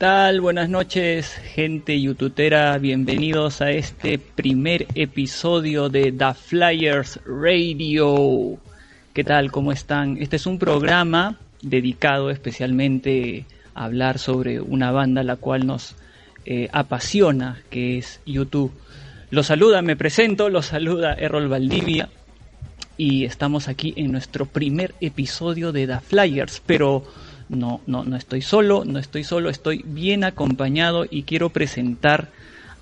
tal? Buenas noches, gente youtubera. Bienvenidos a este primer episodio de The Flyers Radio. ¿Qué tal? ¿Cómo están? Este es un programa dedicado especialmente a hablar sobre una banda la cual nos eh, apasiona, que es YouTube. Los saluda, me presento, los saluda Errol Valdivia y estamos aquí en nuestro primer episodio de The Flyers, pero no, no, no estoy solo, no estoy solo, estoy bien acompañado y quiero presentar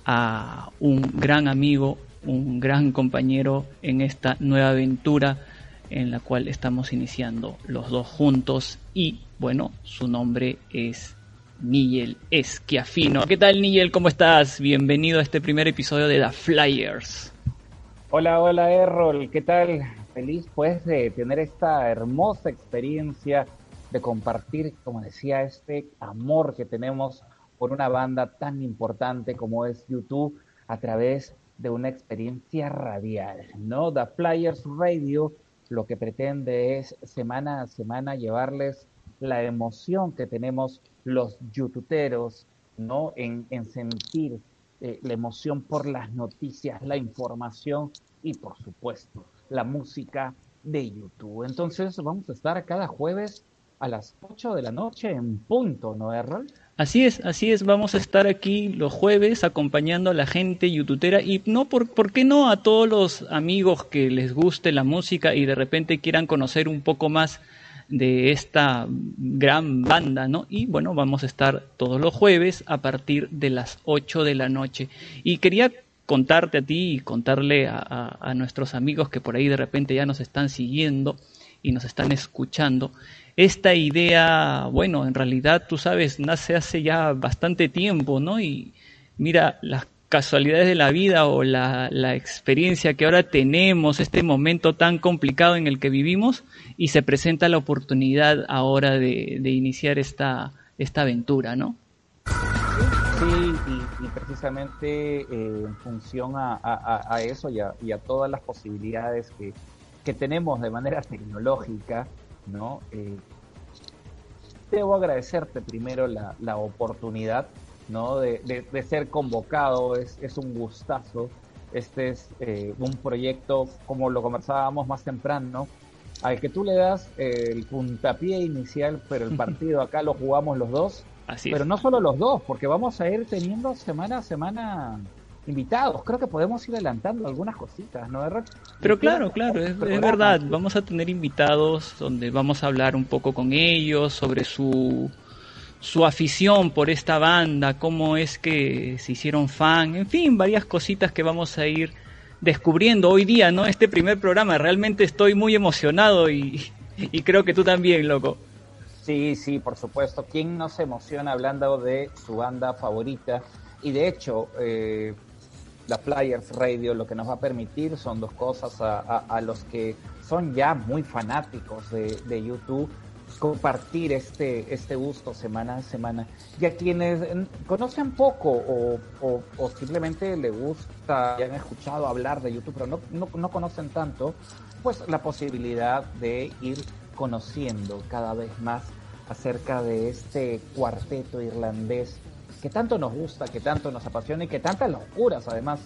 a un gran amigo, un gran compañero en esta nueva aventura en la cual estamos iniciando los dos juntos y bueno, su nombre es Nigel Esquiafino. ¿Qué tal Nigel? ¿Cómo estás? Bienvenido a este primer episodio de The Flyers. Hola, hola Errol, ¿qué tal? Feliz pues de tener esta hermosa experiencia de compartir, como decía, este amor que tenemos por una banda tan importante como es YouTube a través de una experiencia radial, ¿no? The Flyers Radio lo que pretende es semana a semana llevarles la emoción que tenemos los youtuberos, ¿no? En, en sentir eh, la emoción por las noticias, la información y por supuesto la música de YouTube. Entonces vamos a estar cada jueves a las 8 de la noche en punto, ¿no, Errol? Así es, así es, vamos a estar aquí los jueves acompañando a la gente youtubera y no, por, ¿por qué no a todos los amigos que les guste la música y de repente quieran conocer un poco más de esta gran banda, ¿no? Y bueno, vamos a estar todos los jueves a partir de las 8 de la noche. Y quería contarte a ti y contarle a, a, a nuestros amigos que por ahí de repente ya nos están siguiendo y nos están escuchando esta idea, bueno, en realidad tú sabes, nace hace ya bastante tiempo, ¿no? Y mira las casualidades de la vida o la, la, experiencia que ahora tenemos, este momento tan complicado en el que vivimos, y se presenta la oportunidad ahora de, de iniciar esta, esta aventura, ¿no? Sí, y, precisamente eh, en función a, a, a eso y a, y a, todas las posibilidades que, que tenemos de manera tecnológica, ¿no? Eh, debo agradecerte primero la, la oportunidad, ¿no? De, de, de, ser convocado, es, es un gustazo. Este es eh, un proyecto, como lo conversábamos más temprano, al que tú le das eh, el puntapié inicial, pero el partido acá lo jugamos los dos. Así pero es. no solo los dos, porque vamos a ir teniendo semana a semana invitados. Creo que podemos ir adelantando algunas cositas, ¿no, Errol? Pero claro, claro, es, es, verdad. Vamos a tener invitados donde vamos a hablar un poco con ellos sobre su, su afición por esta banda, cómo es que se hicieron fan, en fin, varias cositas que vamos a ir descubriendo hoy día, ¿no? Este primer programa. Realmente estoy muy emocionado y, y creo que tú también, loco. Sí, sí, por supuesto. ¿Quién no se emociona hablando de su banda favorita? Y de hecho, eh, la Flyers Radio lo que nos va a permitir son dos cosas a, los que son ya muy fanáticos de, de, YouTube compartir este, este gusto semana a semana. Y a quienes conocen poco o, o, o simplemente le gusta y han escuchado hablar de YouTube pero no, no, no conocen tanto pues la posibilidad de ir conociendo cada vez más acerca de este cuarteto irlandés que tanto nos gusta, que tanto nos apasiona y que tantas locuras además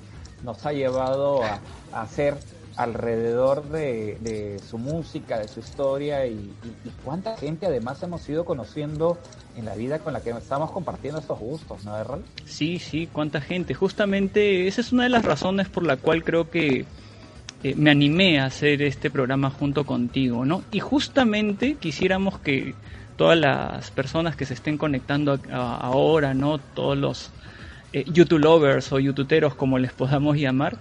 nos ha llevado a, hacer alrededor de, su música, de su historia y, cuánta gente además hemos ido conociendo en la vida con la que estamos compartiendo estos gustos, ¿no, Errol? Sí, sí, cuánta gente. Justamente esa es una de las razones por la cual creo que eh, me animé a hacer este programa junto contigo, ¿no? Y justamente quisiéramos que todas las personas que se estén conectando ahora, ¿no? Todos los eh, YouTubers o youtuberos, como les podamos llamar,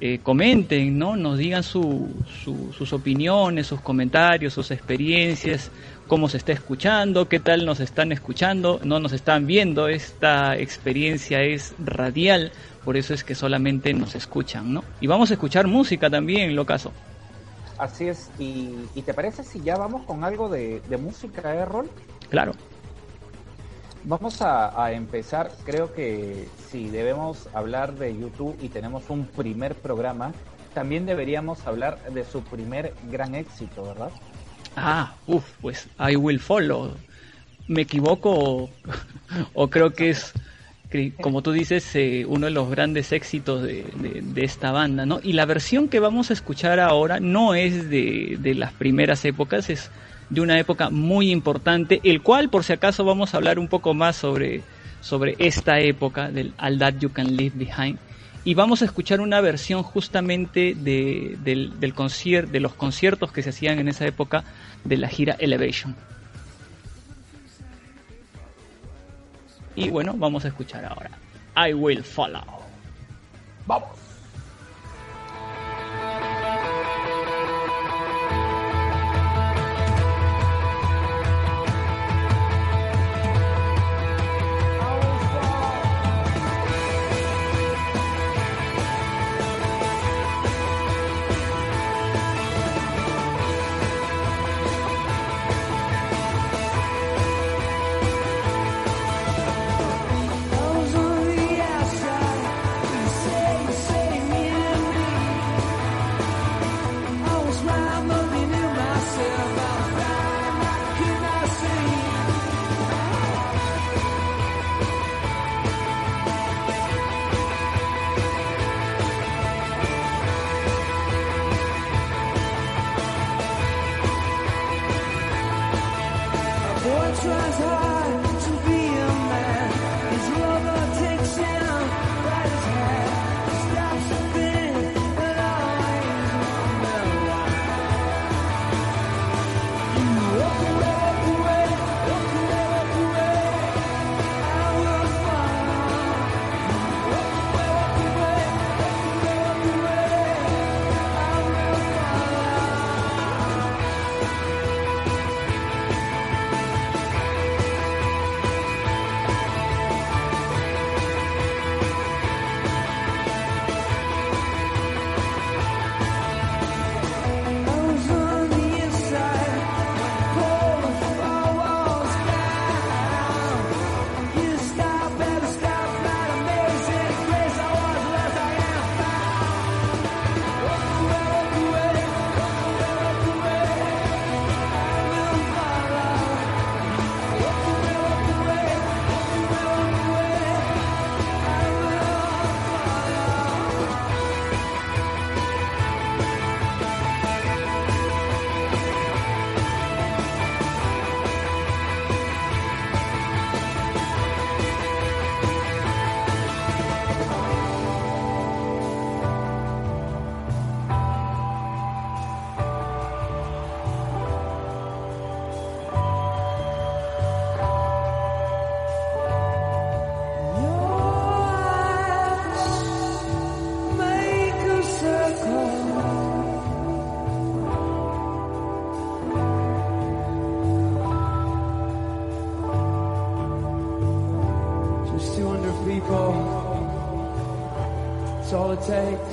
eh, comenten, ¿no? Nos digan sus opiniones, sus comentarios, sus experiencias, cómo se está escuchando, qué tal nos están escuchando, no nos están viendo. Esta experiencia es radial, por eso es que solamente nos escuchan, ¿no? Y vamos a escuchar música también, lo caso. Así es, ¿y, te parece si ya vamos con algo de, música, eh, Rol? Claro. Vamos a, empezar, creo que si debemos hablar de YouTube y tenemos un primer programa, también deberíamos hablar de su primer gran éxito, ¿verdad? Ah, uff, pues I Will Follow. ¿Me equivoco o creo que es como tú dices, eh, uno de los grandes éxitos de, esta banda, ¿no? Y la versión que vamos a escuchar ahora no es de, las primeras épocas, es de una época muy importante, el cual, por si acaso, vamos a hablar un poco más sobre, sobre esta época del All That You Can Leave Behind. Y vamos a escuchar una versión justamente de, del, del de los conciertos que se hacían en esa época de la gira Elevation. Y bueno, vamos a escuchar ahora. I will follow. Vamos. take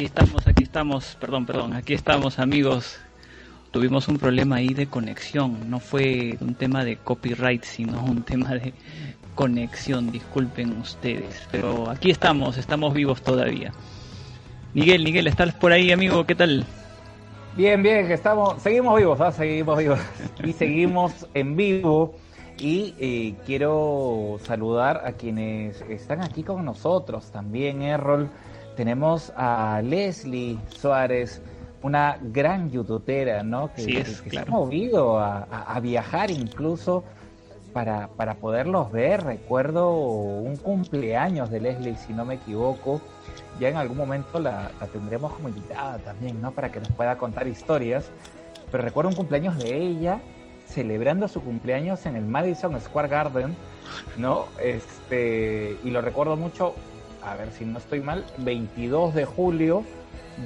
Aquí estamos, aquí estamos, perdón, perdón, aquí estamos amigos. Tuvimos un problema ahí de conexión, no fue un tema de copyright, sino un tema de conexión, disculpen ustedes, pero aquí estamos, estamos vivos todavía. Miguel, Miguel, ¿estás por ahí, amigo? ¿Qué tal? Bien, bien, estamos, seguimos vivos, ¿ah? seguimos vivos y seguimos en vivo. Y eh, quiero saludar a quienes están aquí con nosotros también, Errol. Tenemos a Leslie Suárez, una gran youtubera, ¿no? Que, Sí es, que claro. se ha movido a, a- a viajar incluso para, para poderlos ver. Recuerdo un cumpleaños de Leslie, si no me equivoco. Ya en algún momento la, la tendremos como invitada también, ¿no? Para que nos pueda contar historias. Pero recuerdo un cumpleaños de ella celebrando su cumpleaños en el Madison Square Garden, ¿no? Este, y lo recuerdo mucho, a ver si no estoy mal, 22 de julio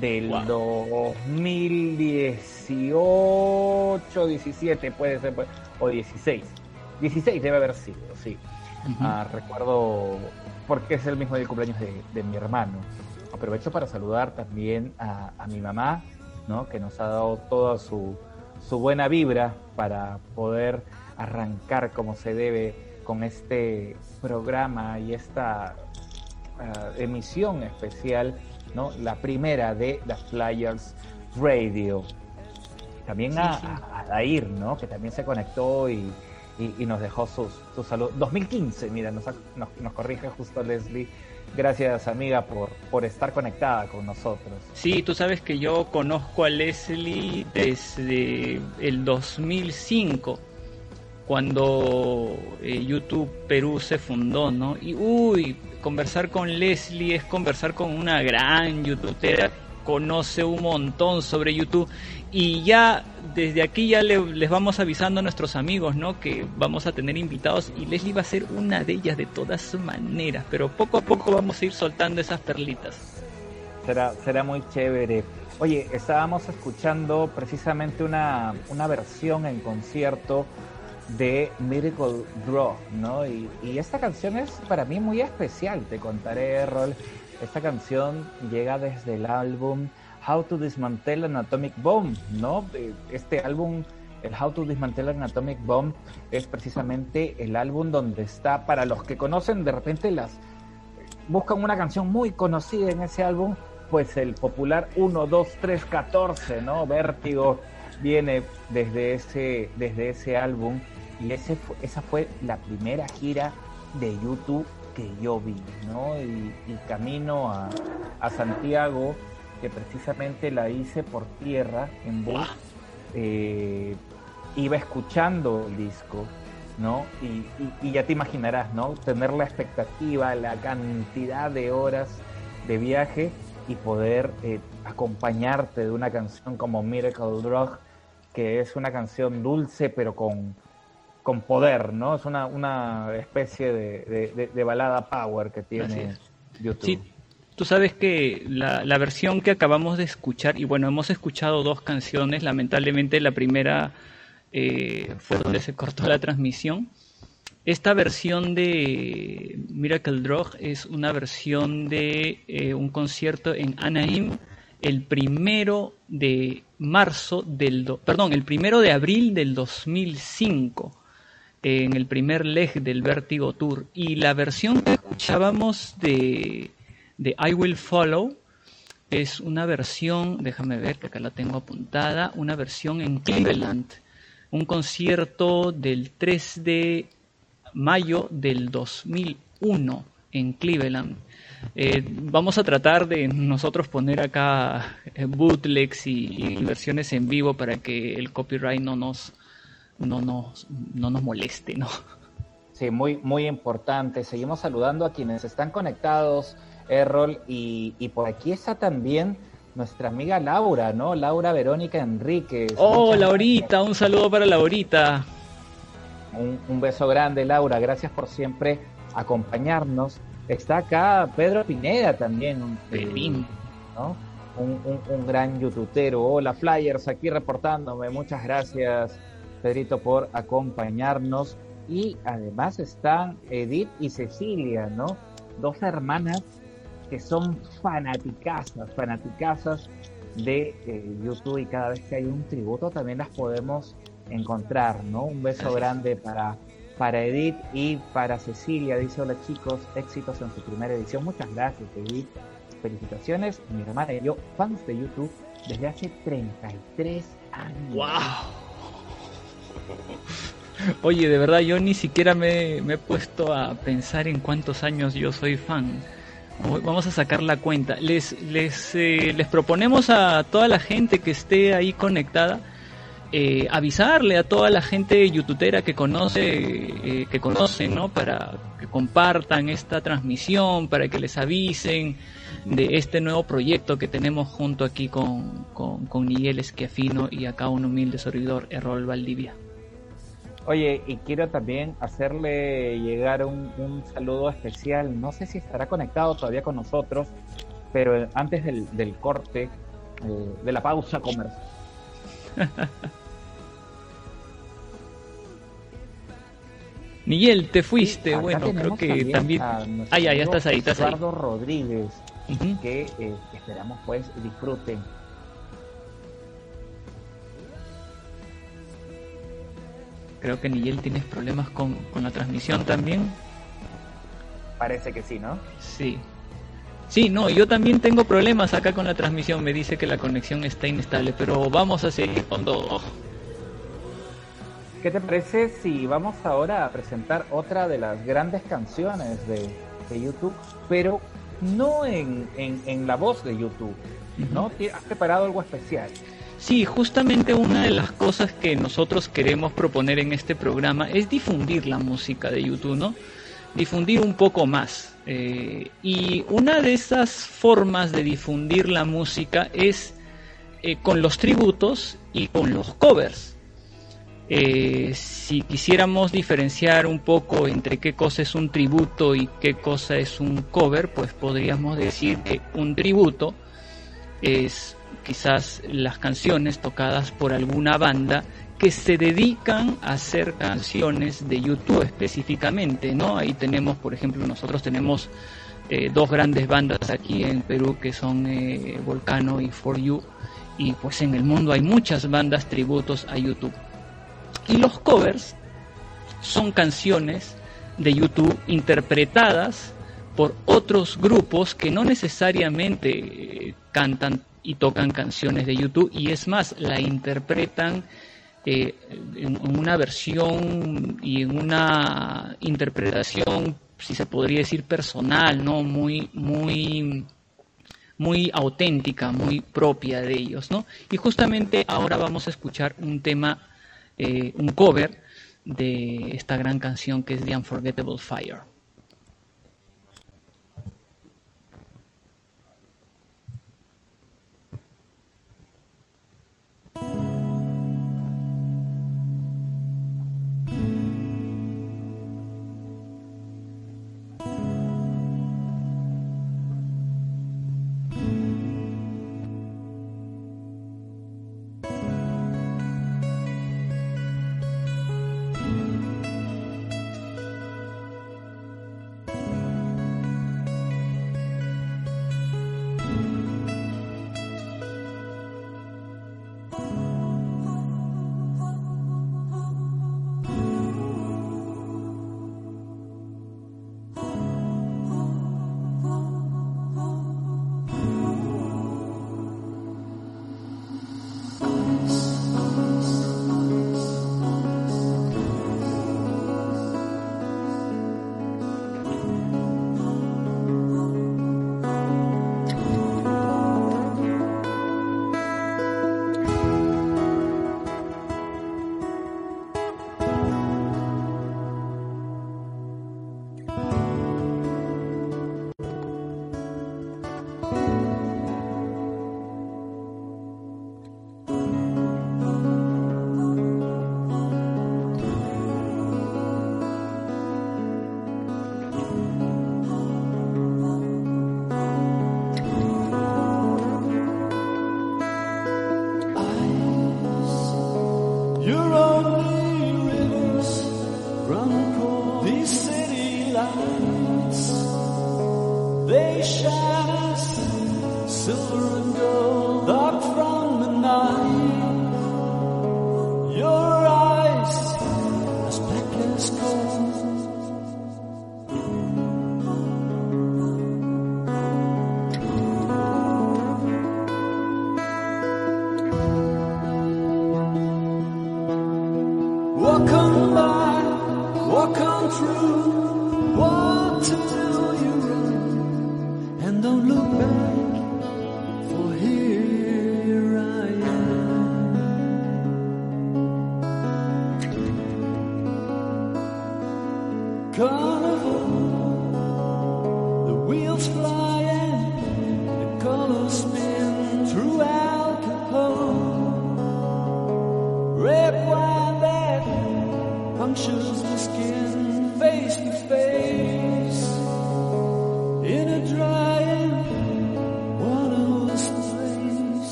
del Wow. 2018, 17 puede ser, pues, o 16. 16 debe haber sido, sí. Ah, recuerdo porque es el mismo día del cumpleaños de, de mi hermano. Aprovecho para saludar también a, a mi mamá, ¿no? que nos ha dado toda su, su buena vibra para poder arrancar como se debe con este programa y esta ah, emisión especial, ¿no? la primera de The Flyers Radio. También Sí, a, sí. a- Dair, ¿no? que también se conectó y, y- y nos dejó sus, sus saludos. 2015, mira, nos, nos, nos corrige justo Leslie. Gracias, amiga, por, por estar conectada con nosotros. Sí, tú sabes que yo conozco a Leslie desde el 2005, cuando eh, YouTube Perú se fundó, ¿no? Y uy, conversar con Leslie es conversar con una gran youtubera, conoce un montón sobre YouTube y ya desde aquí ya le- les vamos avisando a nuestros amigos, ¿no? Que vamos a tener invitados y Leslie va a ser una de ellas de todas maneras, pero poco a poco vamos a ir soltando esas perlitas. Será, será muy chévere. Oye, estábamos escuchando precisamente una, una versión en concierto de Miracle Draw, ¿no? Y, y, esta canción es para mí muy especial, te contaré, Rol. Esta canción llega desde el álbum How to Dismantle an Atomic Bomb, ¿no? Este álbum, el How to Dismantle an Atomic Bomb, es precisamente el álbum donde está, para los que conocen, de repente las buscan una canción muy conocida en ese álbum, pues el popular 1, 2, 3, 14, ¿no? Vértigo viene desde ese, desde ese álbum y ese esa fue la primera gira de YouTube que yo vi, ¿no? Y, camino a, a, Santiago, que precisamente la hice por tierra, en bus, eh, iba escuchando el disco, ¿no? Y, y, ya te imaginarás, ¿no? Tener la expectativa, la cantidad de horas de viaje y poder eh, acompañarte de una canción como Miracle Drug, que es una canción dulce pero con, con poder, ¿no? Es una, una especie de, de, balada power que tiene YouTube. Sí, tú sabes que la, la, versión que acabamos de escuchar, y bueno, hemos escuchado dos canciones, lamentablemente la primera eh, fue donde se cortó la transmisión. Esta versión de Miracle Drug es una versión de eh, un concierto en Anaheim el primero de marzo del, perdón, el primero de abril del 2005 en el primer leg del Vertigo Tour. Y la versión que escuchábamos de, de I Will Follow es una versión, déjame ver que acá la tengo apuntada, una versión en Cleveland, un concierto del 3 de mayo del 2001 en Cleveland. Eh, vamos a tratar de nosotros poner acá bootlegs y, versiones en vivo para que el copyright no nos, no nos, no nos moleste, ¿no? Sí, muy, muy importante. Seguimos saludando a quienes están conectados, Errol, y, y por aquí está también nuestra amiga Laura, ¿no? Laura Verónica Enríquez. Oh, Laurita, un saludo para Laurita. Un, un, beso grande, Laura. Gracias por siempre acompañarnos. Está acá Pedro Pineda también. Un, ¿no? Un, un, un, gran youtubero. Hola, Flyers, aquí reportándome. Muchas gracias, Pedrito, por acompañarnos. Y además están Edith y Cecilia, ¿no? Dos hermanas que son fanaticazas, fanaticazas de eh, YouTube y cada vez que hay un tributo también las podemos encontrar, ¿no? Un beso grande para, para Edith y para Cecilia. Dice, hola chicos, éxitos en su primera edición. Muchas gracias, Edith. Felicitaciones. Mi hermana y yo, fans de YouTube desde hace 33 años. ¡Wow! Oye, de verdad, yo ni siquiera me, he puesto a pensar en cuántos años yo soy fan. Vamos a sacar la cuenta. Les, les, eh, les proponemos a toda la gente que esté ahí conectada eh, avisarle a toda la gente youtubera que conoce, eh, que conocen, ¿no? Para que compartan esta transmisión, para que les avisen de este nuevo proyecto que tenemos junto aquí con, con, con Miguel Esquiafino y acá un humilde servidor, Errol Valdivia. Oye, y quiero también hacerle llegar un, un, saludo especial. No sé si estará conectado todavía con nosotros, pero antes del, del corte, eh, de la pausa comercial. Miguel, te fuiste. bueno, creo que también. Ah, ya, ya estás ahí, estás Eduardo Rodríguez, que eh, esperamos pues disfruten. Creo que Miguel tienes problemas con, con la transmisión también. Parece que sí, ¿no? Sí. Sí, no, yo también tengo problemas acá con la transmisión. Me dice que la conexión está inestable, pero vamos a seguir con todo. ¿Qué te parece si vamos ahora a presentar otra de las grandes canciones de, YouTube, pero no en, en, la voz de YouTube? ¿No? ¿Has preparado algo especial? Sí, justamente una de las cosas que nosotros queremos proponer en este programa es difundir la música de YouTube, ¿no? Difundir un poco más. Eh, y una de esas formas de difundir la música es eh, con los tributos y con los covers. Eh, si quisiéramos diferenciar un poco entre qué cosa es un tributo y qué cosa es un cover, pues podríamos decir que un tributo es quizás las canciones tocadas por alguna banda que se dedican a hacer canciones de YouTube específicamente, ¿no? Ahí tenemos, por ejemplo, nosotros tenemos eh, dos grandes bandas aquí en Perú que son eh, Volcano y For You, y pues en el mundo hay muchas bandas tributos a YouTube. Y los covers son canciones de YouTube interpretadas por otros grupos que no necesariamente eh, cantan y tocan canciones de YouTube y es más, la interpretan eh, en una versión y en una interpretación, si se podría decir personal, ¿no? Muy, muy, muy auténtica, muy propia de ellos, ¿no? Y justamente ahora vamos a escuchar un tema, eh, un cover de esta gran canción que es The Unforgettable Fire.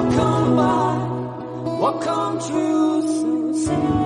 What come by? What come truth? Say?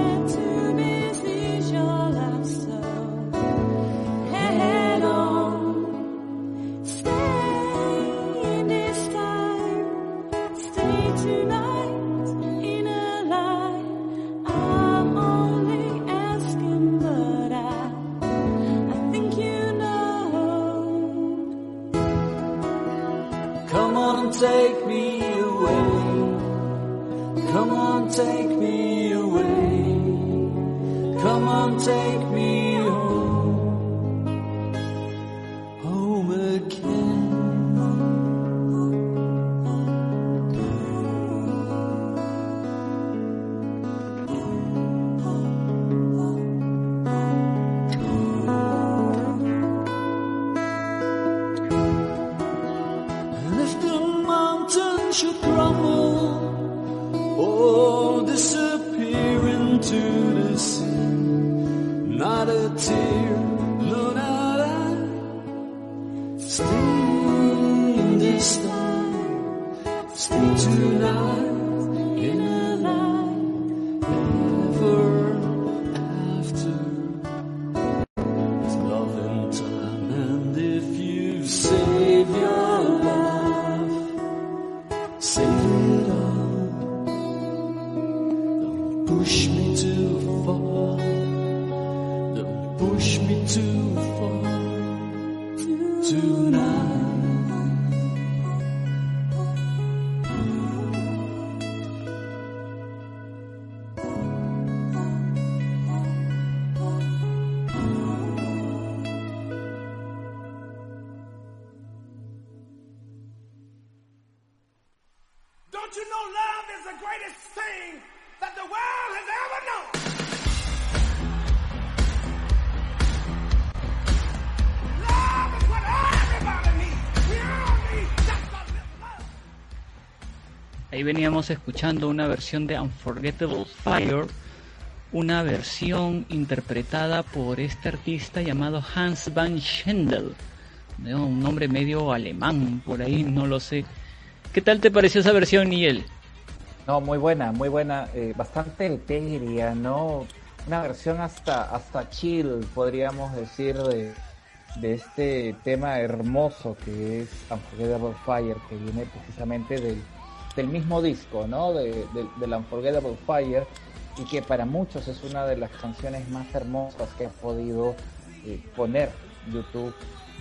Veníamos escuchando una versión de Unforgettable Fire, una versión interpretada por este artista llamado Hans van Schendel, ¿no? un nombre medio alemán, por ahí no lo sé. ¿Qué tal te pareció esa versión, Miguel? No, muy buena, muy buena, eh, bastante etérea, ¿no? Una versión hasta, hasta chill, podríamos decir, de, de este tema hermoso que es Unforgettable Fire, que viene precisamente del, del mismo disco, ¿no? De, de, del Unforgettable Fire, y que para muchos es una de las canciones más hermosas que ha podido eh, poner YouTube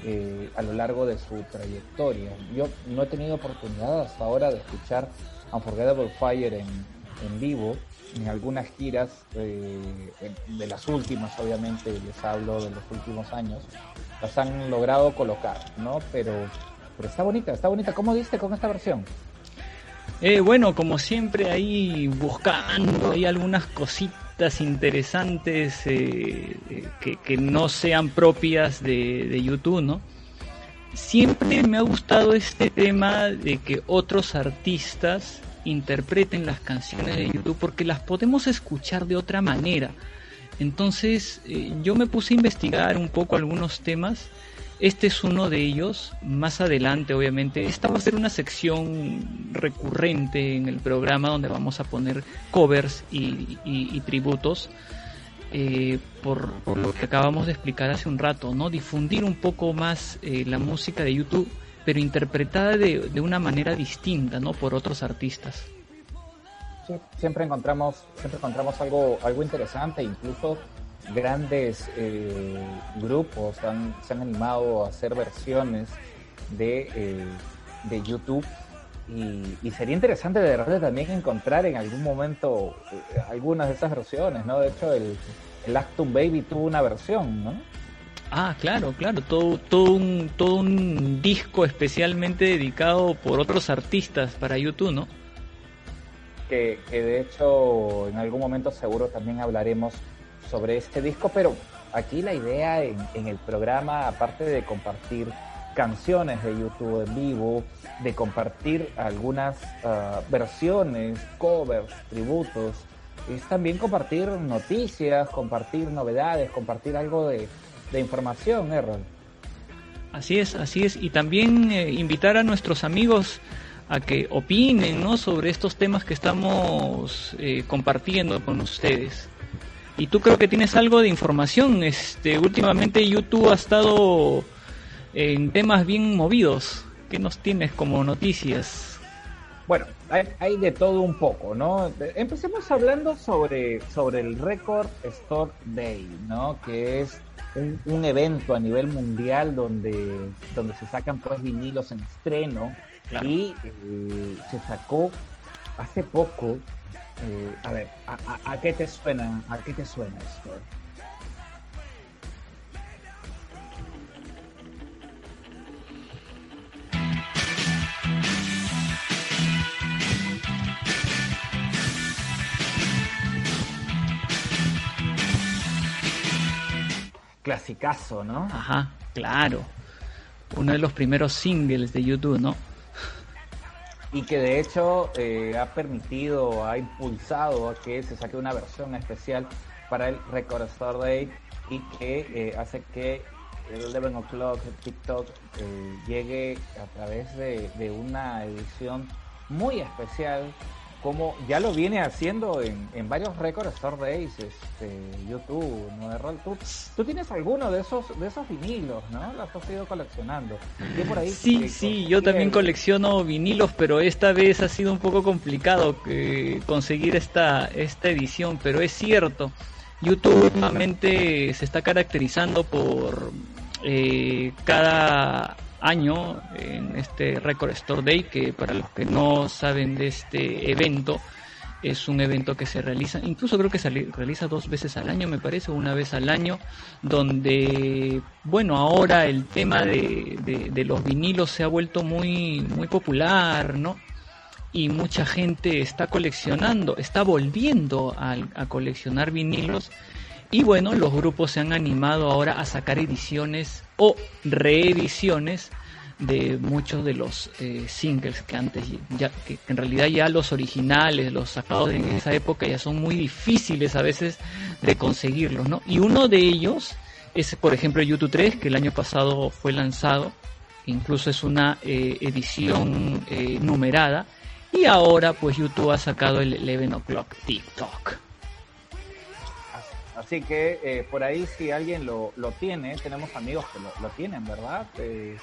eh, a lo largo de su trayectoria. Yo no he tenido oportunidad hasta ahora de escuchar Unforgettable Fire en, en vivo, en algunas giras eh, de las últimas, obviamente, les hablo de los últimos años, las han logrado colocar, ¿no? Pero, pero está bonita, está bonita. ¿Cómo diste con esta versión? Eh, bueno, como siempre ahí buscando hay algunas cositas interesantes eh, eh, que, no sean propias de, de YouTube, ¿no? Siempre me ha gustado este tema de que otros artistas interpreten las canciones de YouTube porque las podemos escuchar de otra manera. Entonces eh, yo me puse a investigar un poco algunos temas. Este es uno de ellos. Más adelante, obviamente, esta va a ser una sección recurrente en el programa donde vamos a poner covers y, tributos. eh, por, lo que acabamos de explicar hace un rato, ¿no? Difundir un poco más eh, la música de YouTube, pero interpretada de, de una manera distinta, ¿no? Por otros artistas. Sí, siempre encontramos, siempre encontramos algo, algo interesante, incluso grandes eh, grupos han- se han animado a hacer versiones de, eh, de YouTube y, y sería interesante de verdad también encontrar en algún momento eh, algunas de esas versiones, ¿no? De hecho, el, el Actum Baby tuvo una versión, ¿no? Ah, claro, claro, todo, todo, un, todo un disco especialmente dedicado por otros artistas para YouTube, ¿no? que, que de hecho en algún momento seguro también hablaremos sobre este disco, pero aquí la idea en, el programa, aparte de compartir canciones de YouTube en vivo, de compartir algunas ah, versiones, covers, tributos, es también compartir noticias, compartir novedades, compartir algo de, información, Errol. Así es, así es. Y también eh, invitar a nuestros amigos a que opinen ¿no? sobre estos temas que estamos eh, compartiendo con ustedes. Y tú creo que tienes algo de información. Este, últimamente YouTube ha estado en temas bien movidos. ¿Qué nos tienes como noticias? Bueno, hay, hay de todo un poco, ¿no? Empecemos hablando sobre, sobre el Record Store Day, ¿no? Que es un, un evento a nivel mundial donde, donde se sacan pues vinilos en estreno Claro. y eh, se sacó hace poco. A ver, a, a- a qué te suena? ¿A qué te suena esto? Clasicazo, ¿no? Ajá, claro. Uno de los primeros singles de YouTube, ¿no? Y que de hecho eh, ha permitido, ha impulsado a que se saque una versión especial para el Record Store Day y que eh, hace que el 11 O'Clock, TikTok, eh, llegue a través de, de una edición muy especial, como ya lo viene haciendo en, en varios Record Store Days, este, YouTube, ¿no? ¿Tú, tú tienes alguno de esos de esos vinilos, ¿no? Los has ido coleccionando. Yo por ahí Sí, que sí, yo también colecciono vinilos, pero esta vez ha sido un poco complicado eh, conseguir esta, esta edición, pero es cierto, YouTube últimamente se está caracterizando por eh, cada año en este Record Store Day, que para los que no saben de este evento, es un evento que se realiza, incluso creo que se li- realiza dos veces al año, me parece, una vez al año, donde, bueno, ahora el tema de, de- de los vinilos se ha vuelto muy, muy popular, ¿no? Y mucha gente está coleccionando, está volviendo a, a coleccionar vinilos. Y bueno, los grupos se han animado ahora a sacar ediciones o reediciones de muchos de los eh, singles que antes ya que en realidad ya los originales los sacados en esa época ya son muy difíciles a veces de conseguirlos no y uno de ellos es por ejemplo YouTube 3 que el año pasado fue lanzado incluso es una eh, edición eh, numerada y ahora pues YouTube ha sacado el 11 o'clock TikTok Así que eh, por ahí si alguien lo, lo tiene, tenemos amigos que lo, lo tienen, ¿verdad? Eh,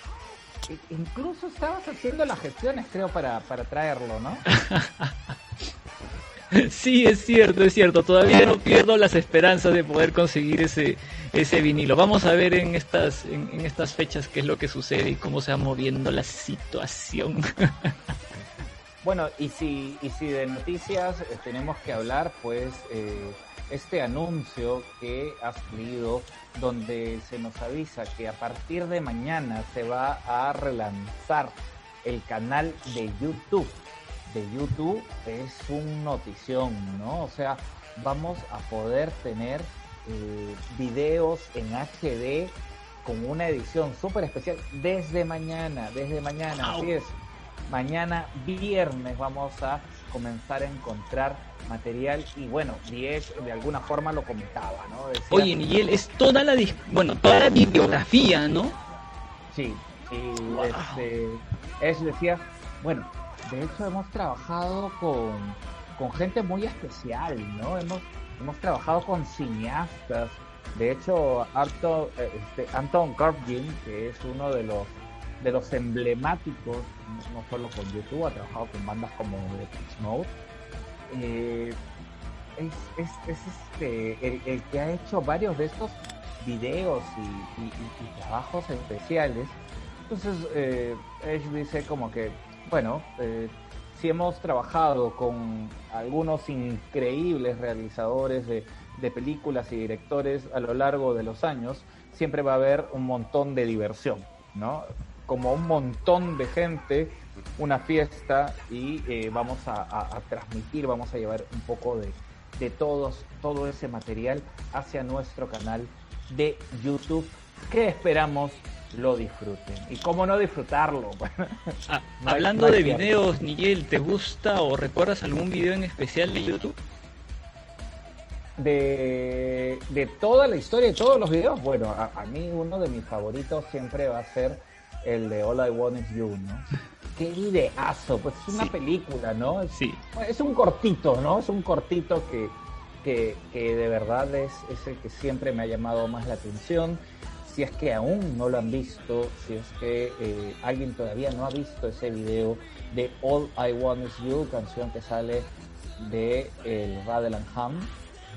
incluso estabas haciendo las gestiones, creo, para, para traerlo, ¿no? Sí, es cierto, es cierto. Todavía no pierdo las esperanzas de poder conseguir ese, ese vinilo. Vamos a ver en estas, en, en estas fechas qué es lo que sucede y cómo se va moviendo la situación. Bueno, y si, y si de noticias eh, tenemos que hablar, pues eh, este anuncio que has leído, donde se nos avisa que a partir de mañana se va a relanzar el canal de YouTube. De YouTube es un notición, ¿no? O sea, vamos a poder tener eh, videos en HD con una edición súper especial desde mañana, desde mañana, así es. Mañana viernes vamos a comenzar a encontrar material y bueno, Diez de alguna forma lo comentaba, ¿no? Decía, Oye, Miguel, es toda la, bueno, toda la bibliografía, ¿no? Sí, y este, es decía, bueno, de hecho hemos trabajado con, con gente muy especial, ¿no? Hemos, hemos trabajado con cineastas. De hecho, Arto- eh, este, Anton Corbijn, que es uno de los de los emblemáticos, no- no solo con YouTube, ha trabajado con bandas como The Pitch Mode. Eh, es, es, es este, el, que ha hecho varios de estos videos y, trabajos especiales. Entonces, eh, Edge dice como que, bueno, eh, si hemos trabajado con algunos increíbles realizadores de películas y directores a lo largo de los años, siempre va a haber un montón de diversión, ¿no? Como un montón de gente, una fiesta y eh, vamos a, a- a transmitir, vamos a llevar un poco de, de todos, todo ese material hacia nuestro canal de YouTube que esperamos lo disfruten. ¿Y cómo no disfrutarlo? Ah, No hablando de tiempo. videos, Miguel, ¿te gusta o recuerdas algún video en especial de YouTube? de, de toda la historia de todos los videos, bueno, a, a mí uno de mis favoritos siempre va a ser el de All I Want Is You, ¿no? Qué videazo, pues es una Sí. película, ¿no? Es, Sí. es un cortito, ¿no? Es un cortito que, que, que de verdad es, es el que siempre me ha llamado más la atención. Si es que aún no lo han visto, si es que eh, alguien todavía no ha visto ese video de All I Want Is You, canción que sale de el Radel and Ham,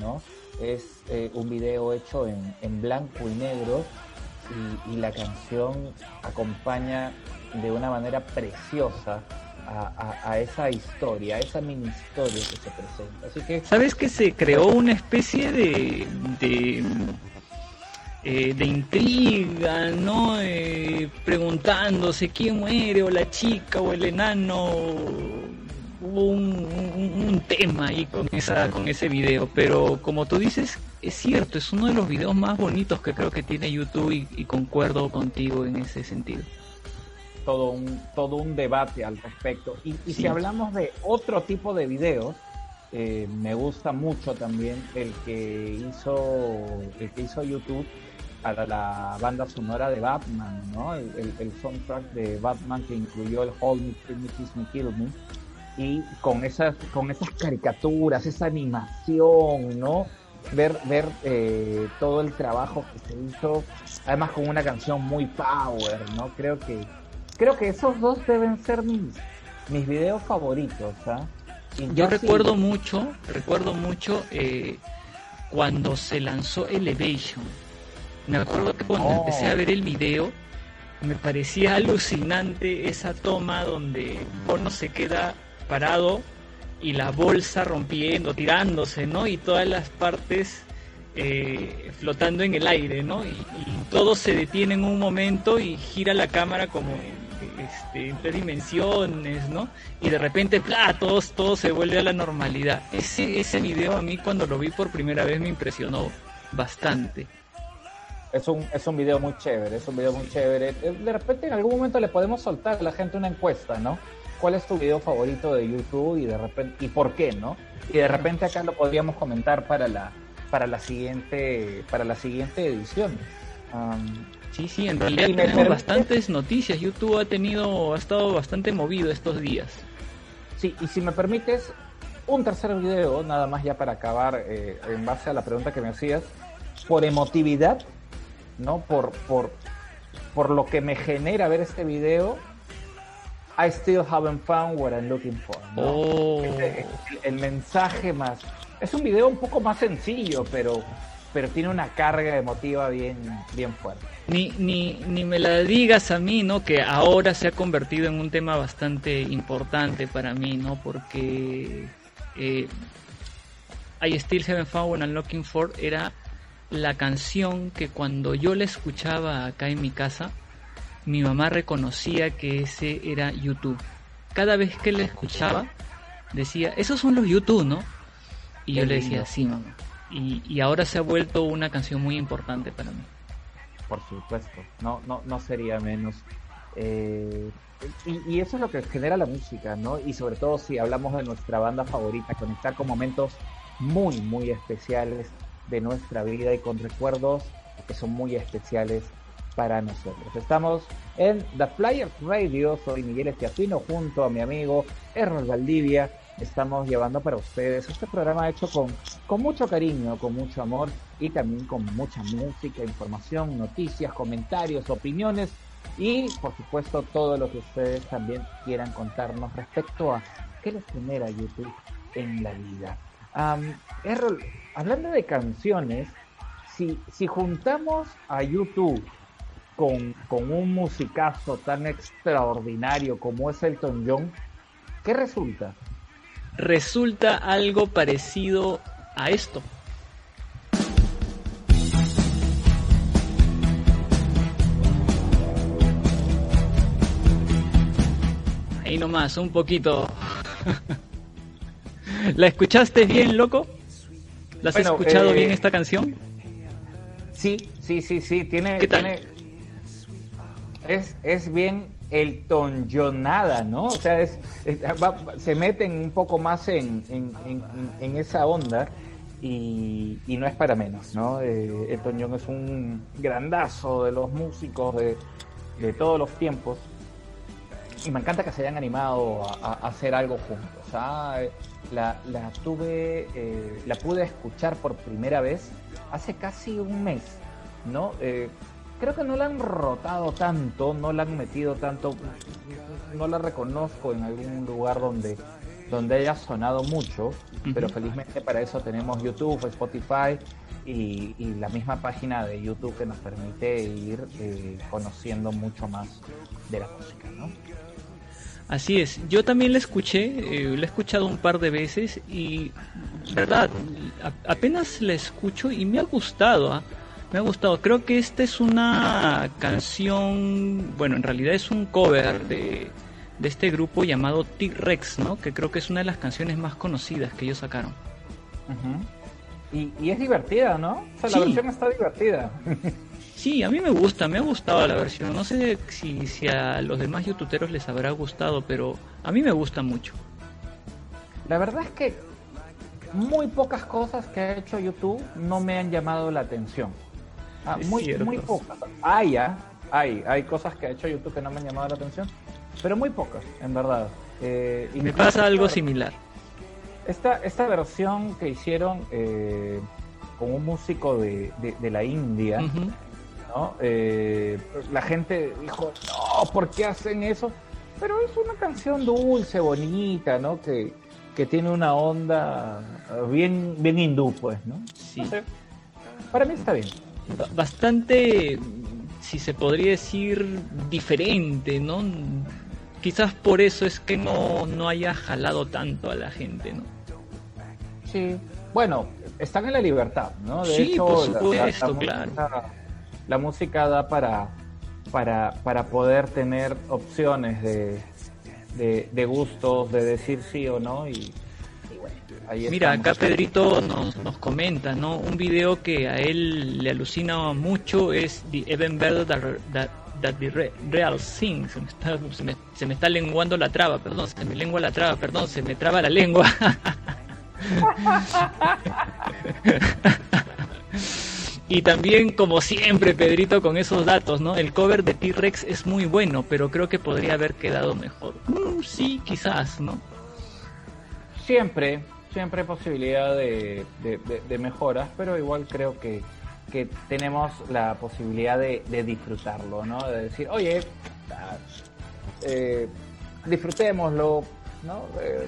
¿no? Es eh, un video hecho en, en blanco y negro y, y la canción acompaña de una manera preciosa a, esa historia, a esa mini historia que se presenta. Así que ¿Sabes que se creó una especie de, de, eh, intriga, ¿no? Eh, preguntándose quién muere, o la chica, o el enano. Hubo un, un- un tema ahí con, esa, con ese video, pero como tú dices, es cierto, es uno de los videos más bonitos que creo que tiene YouTube y, y concuerdo contigo en ese sentido. todo un, todo un debate al respecto. Y, y Sí. si hablamos de otro tipo de videos, eh, me gusta mucho también el que hizo el que hizo YouTube para la banda sonora de Batman, ¿no? El, el- el soundtrack de Batman que incluyó el Hold Me, Kill Me, Kiss Me, Kill Me. Y con esas, con esas caricaturas, esa animación, ¿no? Ver, ver eh, todo el trabajo que se hizo, además con una canción muy power, ¿no? Creo que, creo que esos dos deben ser mis, mis videos favoritos, ¿ah? Yo sí- recuerdo mucho, recuerdo mucho eh, cuando se lanzó Elevation. Me acuerdo que cuando Oh. empecé a ver el video, me parecía alucinante esa toma donde Bono se queda parado y la bolsa rompiendo, tirándose, ¿no? Y todas las partes eh, flotando en el aire, ¿no? Y, y todo se detiene en un momento y gira la cámara como este, en tres dimensiones, ¿no? Y de repente, ¡plá! Todo, todo se vuelve a la normalidad. Ese, ese video a mí cuando lo vi por primera vez me impresionó bastante. Es un, es un video muy chévere, es un video muy chévere. De repente en algún momento le podemos soltar a la gente una encuesta, ¿no? ¿Cuál es tu video favorito de YouTube y de repente y por qué, ¿no? Y de repente acá lo podríamos comentar para la para la siguiente para la siguiente edición. Sí, sí, en realidad me tenemos permite- bastantes noticias. YouTube ha tenido, ha estado bastante movido estos días. sí, y si me permites un tercer video, nada más ya para acabar eh, en base a la pregunta que me hacías, por emotividad, ¿no? Por por por lo que me genera ver este video, I still haven't found what I'm looking for. ¿no? Oh, Este, el, el mensaje más. Es un video un poco más sencillo, pero, pero tiene una carga emotiva bien, bien fuerte. ni, ni, ni me la digas a mí, ¿no? Que ahora se ha convertido en un tema bastante importante para mí, ¿no? Porque eh, I Still Haven't Found What I'm Looking For era la canción que cuando yo la escuchaba acá en mi casa, mi mamá reconocía que ese era YouTube. Cada vez que la escuchaba, decía, esos son los YouTube, ¿no? Y Qué yo le decía, sí, mamá. Y, y ahora se ha vuelto una canción muy importante para mí. Por supuesto, no, no, no sería menos. Eh, y, y eso es lo que genera la música, ¿no? Y sobre todo si hablamos de nuestra banda favorita, conectar con momentos muy, muy especiales de nuestra vida y con recuerdos que son muy especiales para nosotros. Estamos en The Flyers Radio, soy Miguel Estiafino junto a mi amigo Errol Valdivia. Estamos llevando para ustedes este programa hecho con, con mucho cariño, con mucho amor y también con mucha música, información, noticias, comentarios, opiniones y por supuesto todo lo que ustedes también quieran contarnos respecto a qué les genera YouTube en la vida. Errol, hablando de canciones, si, si juntamos a YouTube con, con un musicazo tan extraordinario como es Elton John, ¿qué resulta? resulta algo parecido a esto. Ahí nomás, un poquito. ¿La escuchaste bien, loco? ¿La has Bueno, escuchado eh, bien esta canción? Sí, sí, sí, sí, tiene... ¿Qué tal? tiene- es, es bien Elton Johnada, ¿no? O sea, es, va- se meten un poco más en, en, en- esa onda y, y no es para menos, ¿no? Eh, Elton es un grandazo de los músicos de, de todos los tiempos y me encanta que se hayan animado a hacer algo juntos. ¿ah? La, la tuve, eh, la pude escuchar por primera vez hace casi un mes, ¿no? Eh, creo que no la han rotado tanto, no la han metido tanto, no la reconozco en algún lugar donde, donde haya sonado mucho, pero felizmente para eso tenemos YouTube, Spotify y, y la misma página de YouTube que nos permite ir eh, conociendo mucho más de la música, ¿no? Así es, yo también la escuché, eh, la he escuchado un par de veces y, verdad, a- apenas la escucho y me ha gustado, ¿ah? Me ha gustado. Creo que esta es una canción, bueno, en realidad es un cover de, de este grupo llamado T-Rex, ¿no? Que creo que es una de las canciones más conocidas que ellos sacaron. Y, y es divertida, ¿no? O sea, la Sí. versión está divertida. Sí, a mí me gusta, me ha gustado la versión. No sé si, si a los demás youtuberos les habrá gustado, pero a mí me gusta mucho. La verdad es que muy pocas cosas que ha hecho YouTube no me han llamado la atención. Ah, muy, cierto. muy pocas. Hay, ah, hay, hay cosas que ha hecho YouTube que no me han llamado la atención, pero muy pocas, en verdad. Eh, Me pasa algo esta- similar. Esta, esta versión que hicieron eh, con un músico de, de- de la India. ¿no? Eh, la gente dijo, no, ¿por qué hacen eso? Pero es una canción dulce, bonita, ¿no? Que, que tiene una onda bien, bien hindú, pues, ¿no? Sí. No sé. Para mí está bien. Ba- Bastante, si se podría decir, diferente, ¿no? Quizás por eso es que no, no haya jalado tanto a la gente, ¿no? Sí. Bueno, están en la libertad, ¿no? De Sí, hecho, por la- supuesto, música- claro. la música da para, para, para poder tener opciones de, de, de gustos, de decir sí o no. Y, ahí Mira, acá Pedrito nos, nos comenta, ¿no? Un video que a él le alucina mucho es The Even Better That, that, that the Re- Real Thing. Se me, está, se, me, se me está lenguando la traba, perdón, se me lengua la traba, perdón, se me traba la lengua. Y también, como siempre, Pedrito, con esos datos, ¿no? El cover de T-Rex es muy bueno, pero creo que podría haber quedado mejor. Mm, sí, quizás, ¿no? Siempre, siempre hay posibilidad de, de- mejoras, pero igual creo que, que tenemos la posibilidad de, de disfrutarlo, ¿no? De decir, oye, ah, eh, disfrutémoslo, ¿no? Eh,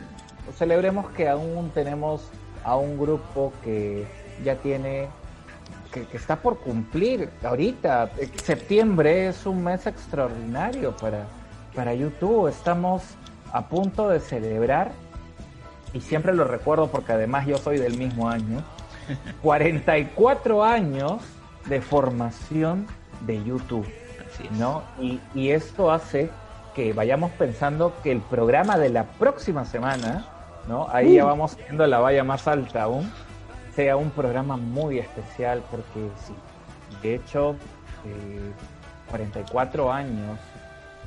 celebremos que aún tenemos a un grupo que ya tiene, que, que está por cumplir ahorita. Eh, Septiembre es un mes extraordinario para, para YouTube. Estamos a punto de celebrar y siempre lo recuerdo porque además yo soy del mismo año, 44 años de formación de YouTube, Así. ¿no? Y, y esto hace que vayamos pensando que el programa de la próxima semana, ¿no? Ahí ya vamos viendo la valla más alta aún, sea un programa muy especial porque sí, de hecho, eh, 44 años,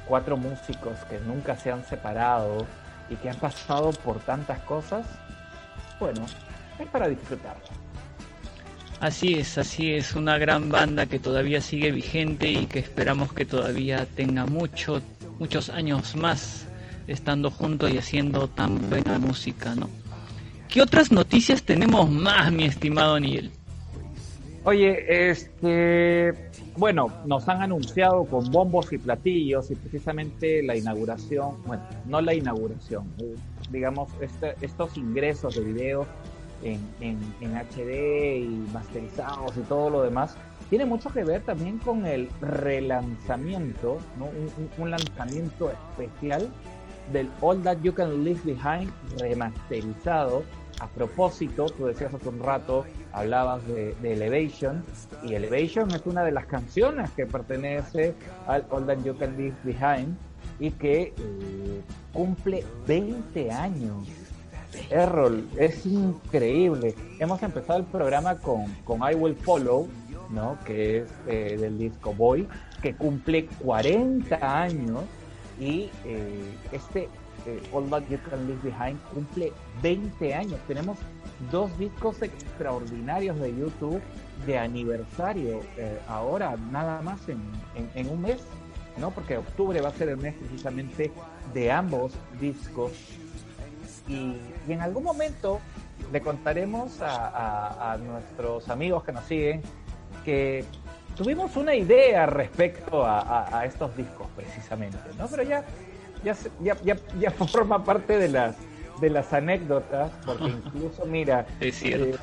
cuatro músicos que nunca se han separado y que han pasado por tantas cosas, bueno, es para disfrutarlo. Así es, así es, una gran banda que todavía sigue vigente y que esperamos que todavía tenga mucho, muchos años más estando juntos y haciendo tan buena música, ¿no? ¿Qué otras noticias tenemos más, mi estimado Niel? Oye, este, bueno, nos han anunciado con bombos y platillos y precisamente la inauguración, bueno, no la inauguración, eh, digamos, este- estos ingresos de video en, en, HD y masterizados y todo lo demás, tiene mucho que ver también con el relanzamiento, ¿no? un lanzamiento especial del All That You Can Leave Behind remasterizado. A propósito, tú decías hace un rato, hablabas de, Elevation, y Elevation es una de las canciones que pertenece al All That You Can Leave Behind y que eh, cumple 20 años. Errol, es increíble. Hemos empezado el programa con, con I Will Follow, ¿no? que es eh, del disco Boy, que cumple 40 años y eh, este eh, All That You Can Leave Behind cumple 20 años. Tenemos dos discos extraordinarios de YouTube de aniversario eh, ahora, nada más en, un mes, ¿no? Porque octubre va a ser el mes precisamente de ambos discos. Y, en algún momento le contaremos a, nuestros amigos que nos siguen que tuvimos una idea respecto a- a estos discos precisamente, ¿no? Pero ya, ya, ya, ya, ya forma parte de las, de las anécdotas, porque incluso, mira, Es eh,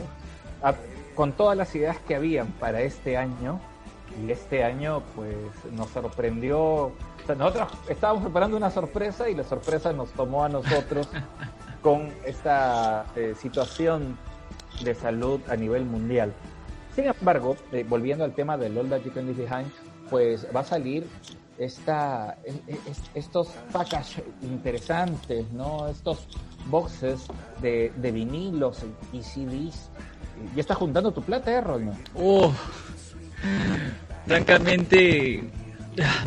a- con todas las ideas que habían para este año, y este año pues nos sorprendió, o sea, nosotros estábamos preparando una sorpresa y la sorpresa nos tomó a nosotros con esta eh, situación de salud a nivel mundial. Sin embargo, eh, volviendo al tema del All That You Can Leave Behind, pues va a salir esta, es- estos packages interesantes, ¿no? Estos boxes de, de vinilos y CDs. Ya estás juntando tu plata, ¿eh, Ron? Oh, francamente,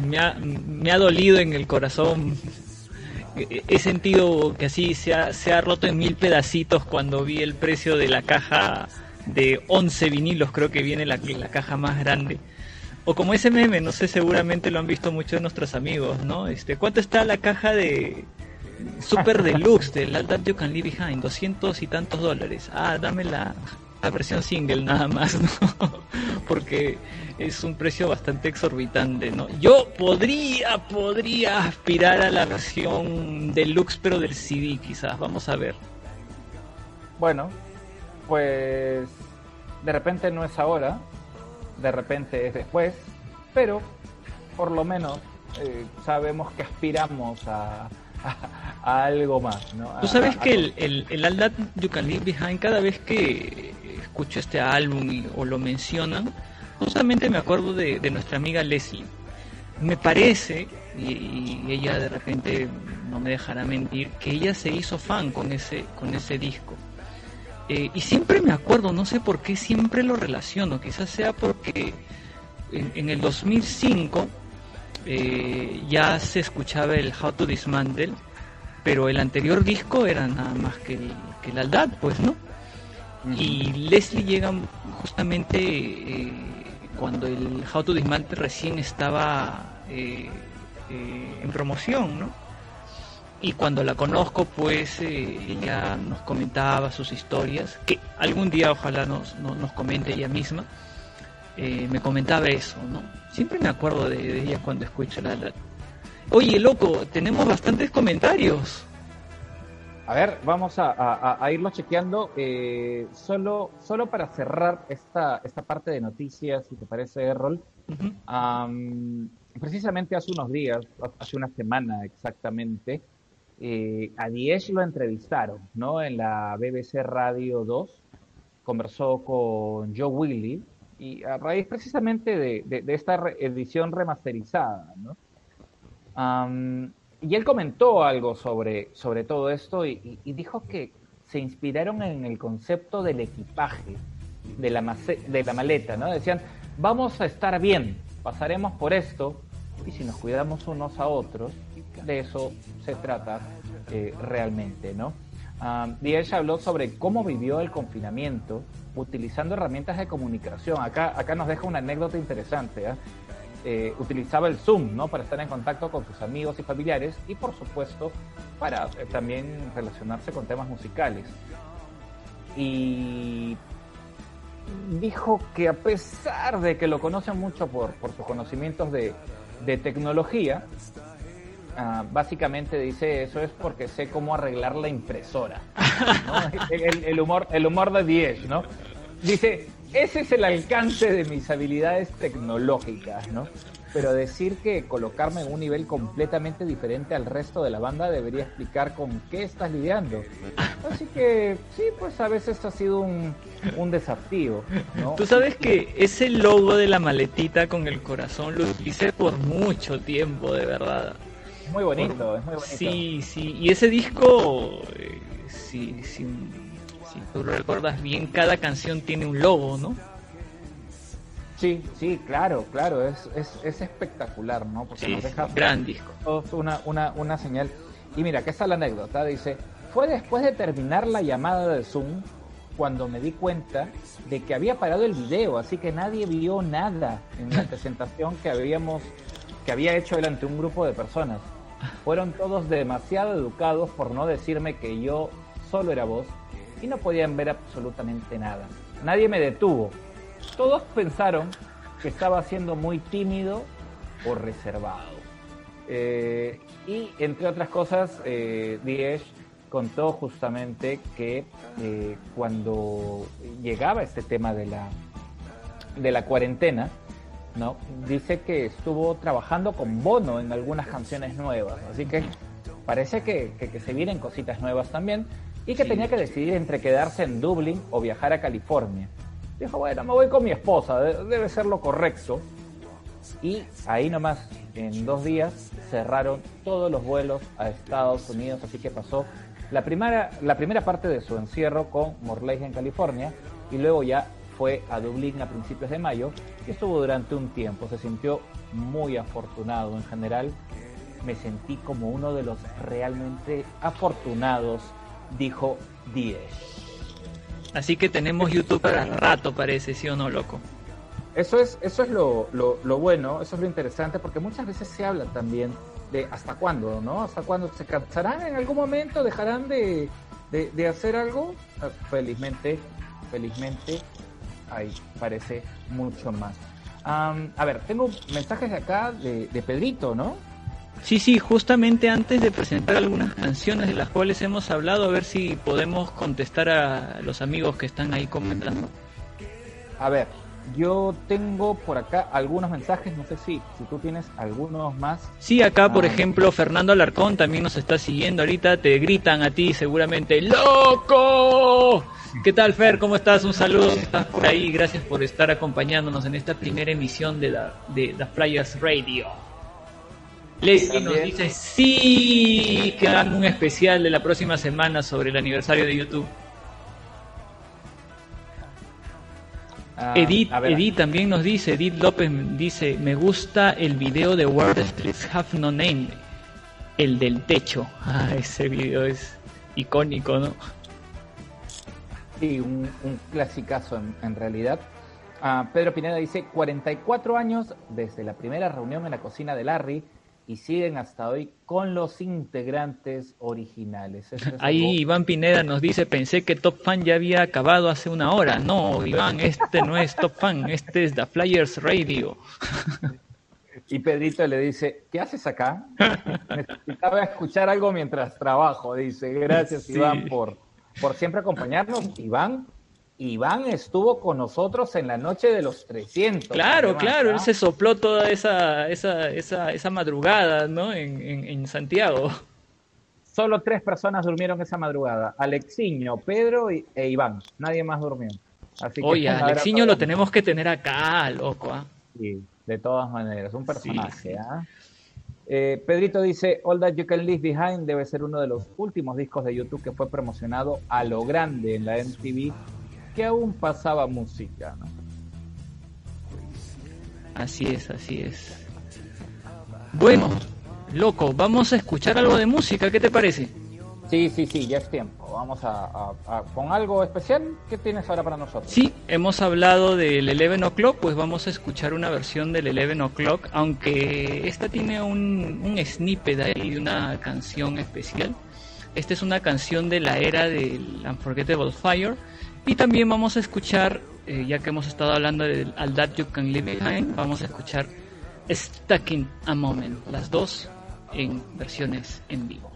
me ha, me ha dolido en el corazón. He he sentido que así se ha, se ha roto en mil pedacitos cuando vi el precio de la caja de 11 vinilos, creo que viene la, la caja más grande. O como ese meme, no sé, seguramente lo han visto muchos de nuestros amigos, ¿no? Este, ¿cuánto está la caja de Super Deluxe del All That You Can Leave Behind? 200 y tantos dólares. Ah, dame la, la versión single nada más, ¿no? Porque es un precio bastante exorbitante, ¿no? Yo podría, podría aspirar a la versión deluxe, pero del CD quizás, vamos a ver. Bueno, pues de repente no es ahora, de repente es después, pero por lo menos eh, sabemos que aspiramos a, a- a algo más, ¿no? Tú A- sabes a- que el, el, el All That You Can Leave Behind, cada vez que escucho este álbum y- o lo mencionan, justamente me acuerdo de, de nuestra amiga Leslie. Me parece, y, y ella de repente no me dejará mentir, que ella se hizo fan con ese, con ese disco. Eh, y siempre me acuerdo, no sé por qué siempre lo relaciono, quizás sea porque en, en el 2005 eh, ya se escuchaba el How to Dismantle, pero el anterior disco era nada más que el, que el Aldad, pues, ¿no? Y Leslie llega justamente eh, cuando el How to Dismantle recién estaba en promoción, ¿no? Y cuando la conozco, pues eh, ella nos comentaba sus historias, que algún día ojalá nos, nos, nos comente ella misma. Eh, me comentaba eso, ¿no? Siempre me acuerdo de, de ella cuando escucho la, la- Oye, loco, tenemos bastantes comentarios. A ver, vamos a, a- a irlo chequeando. eh, solo, solo para cerrar esta, esta parte de noticias, si te parece, Errol. Am, precisamente hace unos días, hace una semana exactamente, eh, a Diez lo entrevistaron, ¿no? En la BBC Radio 2, conversó con Joe Willy, y a raíz precisamente de, esta edición remasterizada, ¿no? Y él comentó algo sobre, sobre todo esto y, dijo que se inspiraron en el concepto del equipaje, de la, de la maleta, ¿no? Decían, vamos a estar bien, pasaremos por esto y si nos cuidamos unos a otros, de eso se trata eh, realmente, ¿no? Um, Diez habló sobre cómo vivió el confinamiento utilizando herramientas de comunicación. Acá, acá nos deja una anécdota interesante. ¿ah? Eh, utilizaba el Zoom ¿no? para estar en contacto con sus amigos y familiares y por supuesto para eh, también relacionarse con temas musicales. Y dijo que a pesar de que lo conocen mucho por, por sus conocimientos de, de tecnología, ah, básicamente dice eso es porque sé cómo arreglar la impresora. ¿no? El, el humor, el humor de 10, ¿no? Dice, ese es el alcance de mis habilidades tecnológicas, ¿no? Pero decir que colocarme en un nivel completamente diferente al resto de la banda debería explicar con qué estás lidiando. Así que sí, pues a veces ha sido un, un desafío, ¿no? Tú sabes que ese logo de la maletita con el corazón lo utilicé por mucho tiempo, de verdad. Muy bonito, es muy bonito. Sí, sí. Y ese disco, eh, si, si, si tú lo recuerdas bien, cada canción tiene un logo, ¿no? Sí, sí, claro, claro, es, es, es espectacular, ¿no? Porque Sí, nos deja gran disco. una, una, una señal. Y mira, que está la anécdota, dice, fue después de terminar la llamada de Zoom cuando me di cuenta de que había parado el video, así que nadie vio nada en la presentación que habíamos, que había hecho él ante un grupo de personas. Fueron todos demasiado educados por no decirme que yo solo era voz y no podían ver absolutamente nada. Nadie me detuvo. Todos pensaron que estaba siendo muy tímido o reservado. Eh, y entre otras cosas, eh, Diez contó justamente que eh, cuando llegaba este tema de la, de la cuarentena, ¿no? dice que estuvo trabajando con Bono en algunas canciones nuevas. Así que parece que, que- que se vienen cositas nuevas también. Y que Sí. tenía que decidir entre quedarse en Dublín o viajar a California. Dijo, bueno, me voy con mi esposa, de- debe ser lo correcto. Y ahí nomás, en dos días, cerraron todos los vuelos a Estados Unidos, así que pasó la primera, la primera parte de su encierro con Morleigh en California y luego ya fue a Dublín a principios de mayo y estuvo durante un tiempo. Se sintió muy afortunado en general. Me sentí como uno de los realmente afortunados, dijo Diez. Así que tenemos YouTube para rato, parece, ¿sí o no, loco? Eso es, eso es lo, lo, lo bueno, eso es lo interesante, porque muchas veces se habla también de hasta cuándo, ¿no? ¿Hasta cuándo se cansarán en algún momento? ¿Dejarán de, de, de hacer algo? Ah, Felizmente, felizmente, ahí parece mucho más. Am, a ver, tengo mensajes de acá de, de Pedrito, ¿no? Sí, sí, justamente antes de presentar algunas canciones de las cuales hemos hablado, a ver si podemos contestar a los amigos que están ahí comentando. A ver, yo tengo por acá algunos mensajes, no sé si, si tú tienes algunos más. Sí, acá, por Ah. ejemplo, Fernando Alarcón también nos está siguiendo ahorita, te gritan a ti seguramente, ¡Loco! ¿Qué tal, Fer? ¿Cómo estás? Un saludo, si estás por ahí, gracias por estar acompañándonos en esta primera emisión de la de The Flyers Radio. Leslie nos dice, sí, que hagan un especial de la próxima semana sobre el aniversario de YouTube. Ah, Edith, Edith también nos dice, Edith López dice, me gusta el video de World Streets Have No Name, el del techo. Ah, ese video es icónico, ¿no? Sí, un, un clasicazo en, en realidad. Ah, Pedro Pineda dice 44 años desde la primera reunión en la cocina de Larry y siguen hasta hoy con los integrantes originales. Es Ahí Iván Pineda nos dice, pensé que Top Fan ya había acabado hace una hora. No, Iván, este no es Top Fan, este es The Flyers Radio. Y Pedrito le dice, ¿qué haces acá? Necesitaba escuchar algo mientras trabajo, dice. Gracias Sí. Iván por, por siempre acompañarnos. Iván, Iván estuvo con nosotros en la noche de los 300. Claro, además, claro, ¿ah? él se sopló toda esa, esa, esa, esa madrugada, ¿no? En, en, en Santiago. Solo tres personas durmieron esa madrugada. Alexiño, Pedro y- e Iván. Nadie más durmió. Así Oye, Alexiño lo tenemos que tener acá, loco, ¿ah? Sí, de todas maneras, un personaje. Sí, sí. ¿ah? Eh, Pedrito dice, All That You Can Leave Behind debe ser uno de los últimos discos de YouTube que fue promocionado a lo grande en la MTV, que aún pasaba música. ¿no? Así es, así es. Bueno, loco, vamos a escuchar algo de música, ¿qué te parece? Sí, sí, sí, ya es tiempo. Vamos a, a- a- con algo especial. ¿Qué tienes ahora para nosotros? Sí, hemos hablado del 11 O'Clock, pues vamos a escuchar una versión del 11 O'Clock, aunque esta tiene un, un snippet ahí de una canción especial. Esta es una canción de la era del Unforgettable Fire. Y también vamos a escuchar, eh, ya que hemos estado hablando del All That You Can Leave Behind, vamos a escuchar Stuck in a Moment, las dos en versiones en vivo.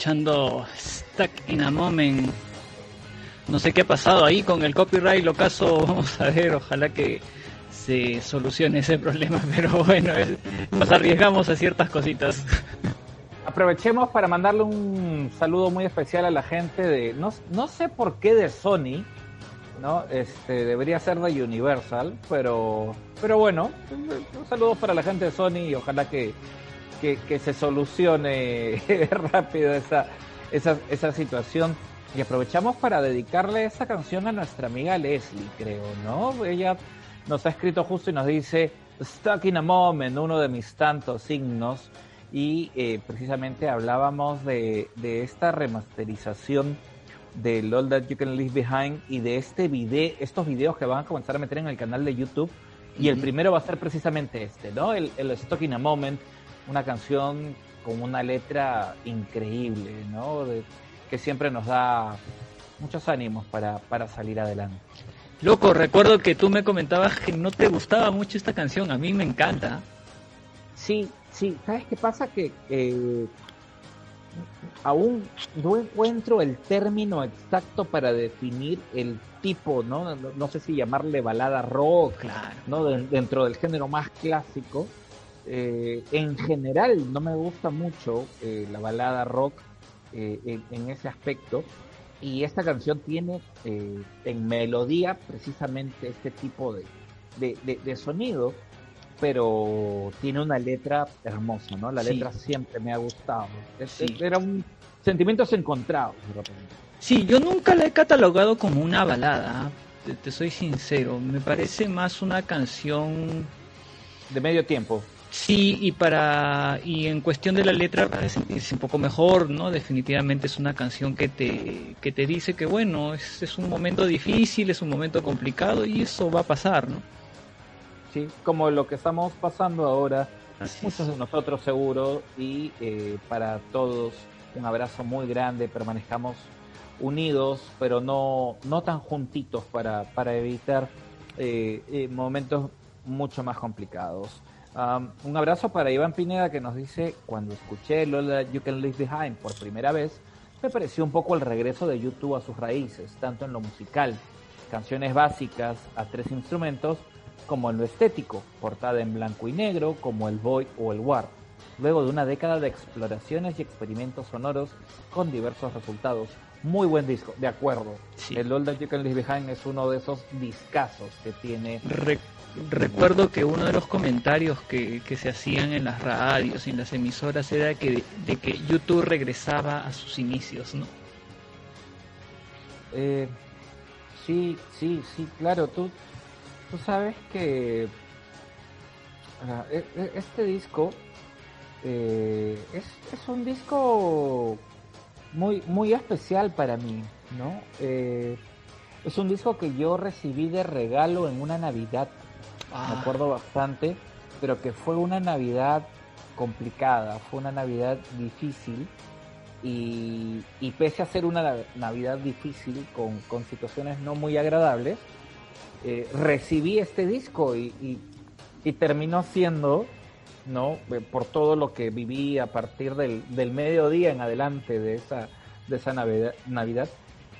Escuchando Stuck in a Moment. No sé qué ha pasado ahí con el copyright, lo caso, vamos a ver, ojalá que se solucione ese problema, pero bueno, nos arriesgamos a ciertas cositas. Aprovechemos para mandarle un saludo muy especial a la gente de, no, no sé por qué de Sony, ¿no? Este, debería ser de Universal, pero, pero bueno, un saludo para la gente de Sony y ojalá que, que, que se solucione rápido esa, esa, esa situación. Y aprovechamos para dedicarle esta canción a nuestra amiga Leslie, creo, ¿no? Ella nos ha escrito justo y nos dice, Stuck in a Moment, uno de mis tantos signos. Y eh, precisamente hablábamos de, de esta remasterización del All That You Can Leave Behind y de este video, estos videos que van a comenzar a meter en el canal de YouTube. Y el primero va a ser precisamente este, ¿no? El, el Stuck in a Moment, una canción con una letra increíble, ¿no? De- que siempre nos da muchos ánimos para, para salir adelante. Loco, recuerdo que tú me comentabas que no te gustaba mucho esta canción, a mí me encanta. Sí, sí, ¿sabes qué pasa? Que eh, aún no encuentro el término exacto para definir el tipo, ¿no? No, no sé si llamarle balada rock, Claro. ¿no? De- dentro del género más clásico. Eh, en general no me gusta mucho eh, la balada rock eh, en, en ese aspecto. Y esta canción tiene eh, en melodía precisamente este tipo de, de, de- de sonido, pero tiene una letra hermosa, ¿no? La Sí. letra siempre me ha gustado. Es- Sí. Era un sentimientos encontrados, de repente. Sí, yo nunca la he catalogado como una balada, te, te soy sincero, me parece más una canción de medio tiempo. Sí, y para y en cuestión de la letra para sentirse un poco mejor, ¿no? Definitivamente es una canción que te que te dice que bueno, es, es un momento difícil, es un momento complicado y eso va a pasar, ¿no? Sí, como lo que estamos pasando ahora, Así es. muchos de nosotros seguro, y eh, para todos un abrazo muy grande, permanezcamos unidos, pero no, no tan juntitos para, para evitar eh, eh, momentos mucho más complicados. Um, un abrazo para Iván Pineda que nos dice, cuando escuché Lola You Can Leave Behind por primera vez, me pareció un poco el regreso de YouTube a sus raíces, tanto en lo musical, canciones básicas a tres instrumentos, como en lo estético, portada en blanco y negro, como el Boy o el War. Luego de una década de exploraciones y experimentos sonoros con diversos resultados. Muy buen disco, de acuerdo. Sí. El All That You Can Leave Behind es uno de esos discazos que tiene Re- recuerdo que uno de los comentarios que, que se hacían en las radios y en las emisoras era que de que YouTube regresaba a sus inicios, ¿no? Eh, sí, sí, sí, claro, tú, tú sabes que ah, e- e- este disco eh, es, es un disco muy, muy especial para mí, ¿no? Eh, es un disco que yo recibí de regalo en una Navidad, me acuerdo bastante, pero que fue una Navidad complicada, fue una Navidad difícil. Y, y pese a ser una na- Navidad difícil con, con situaciones no muy agradables, eh, recibí este disco y, y- y terminó siendo, ¿no? Eh, por todo lo que viví a partir del, del mediodía en adelante de esa, de esa Navidad, Navidad,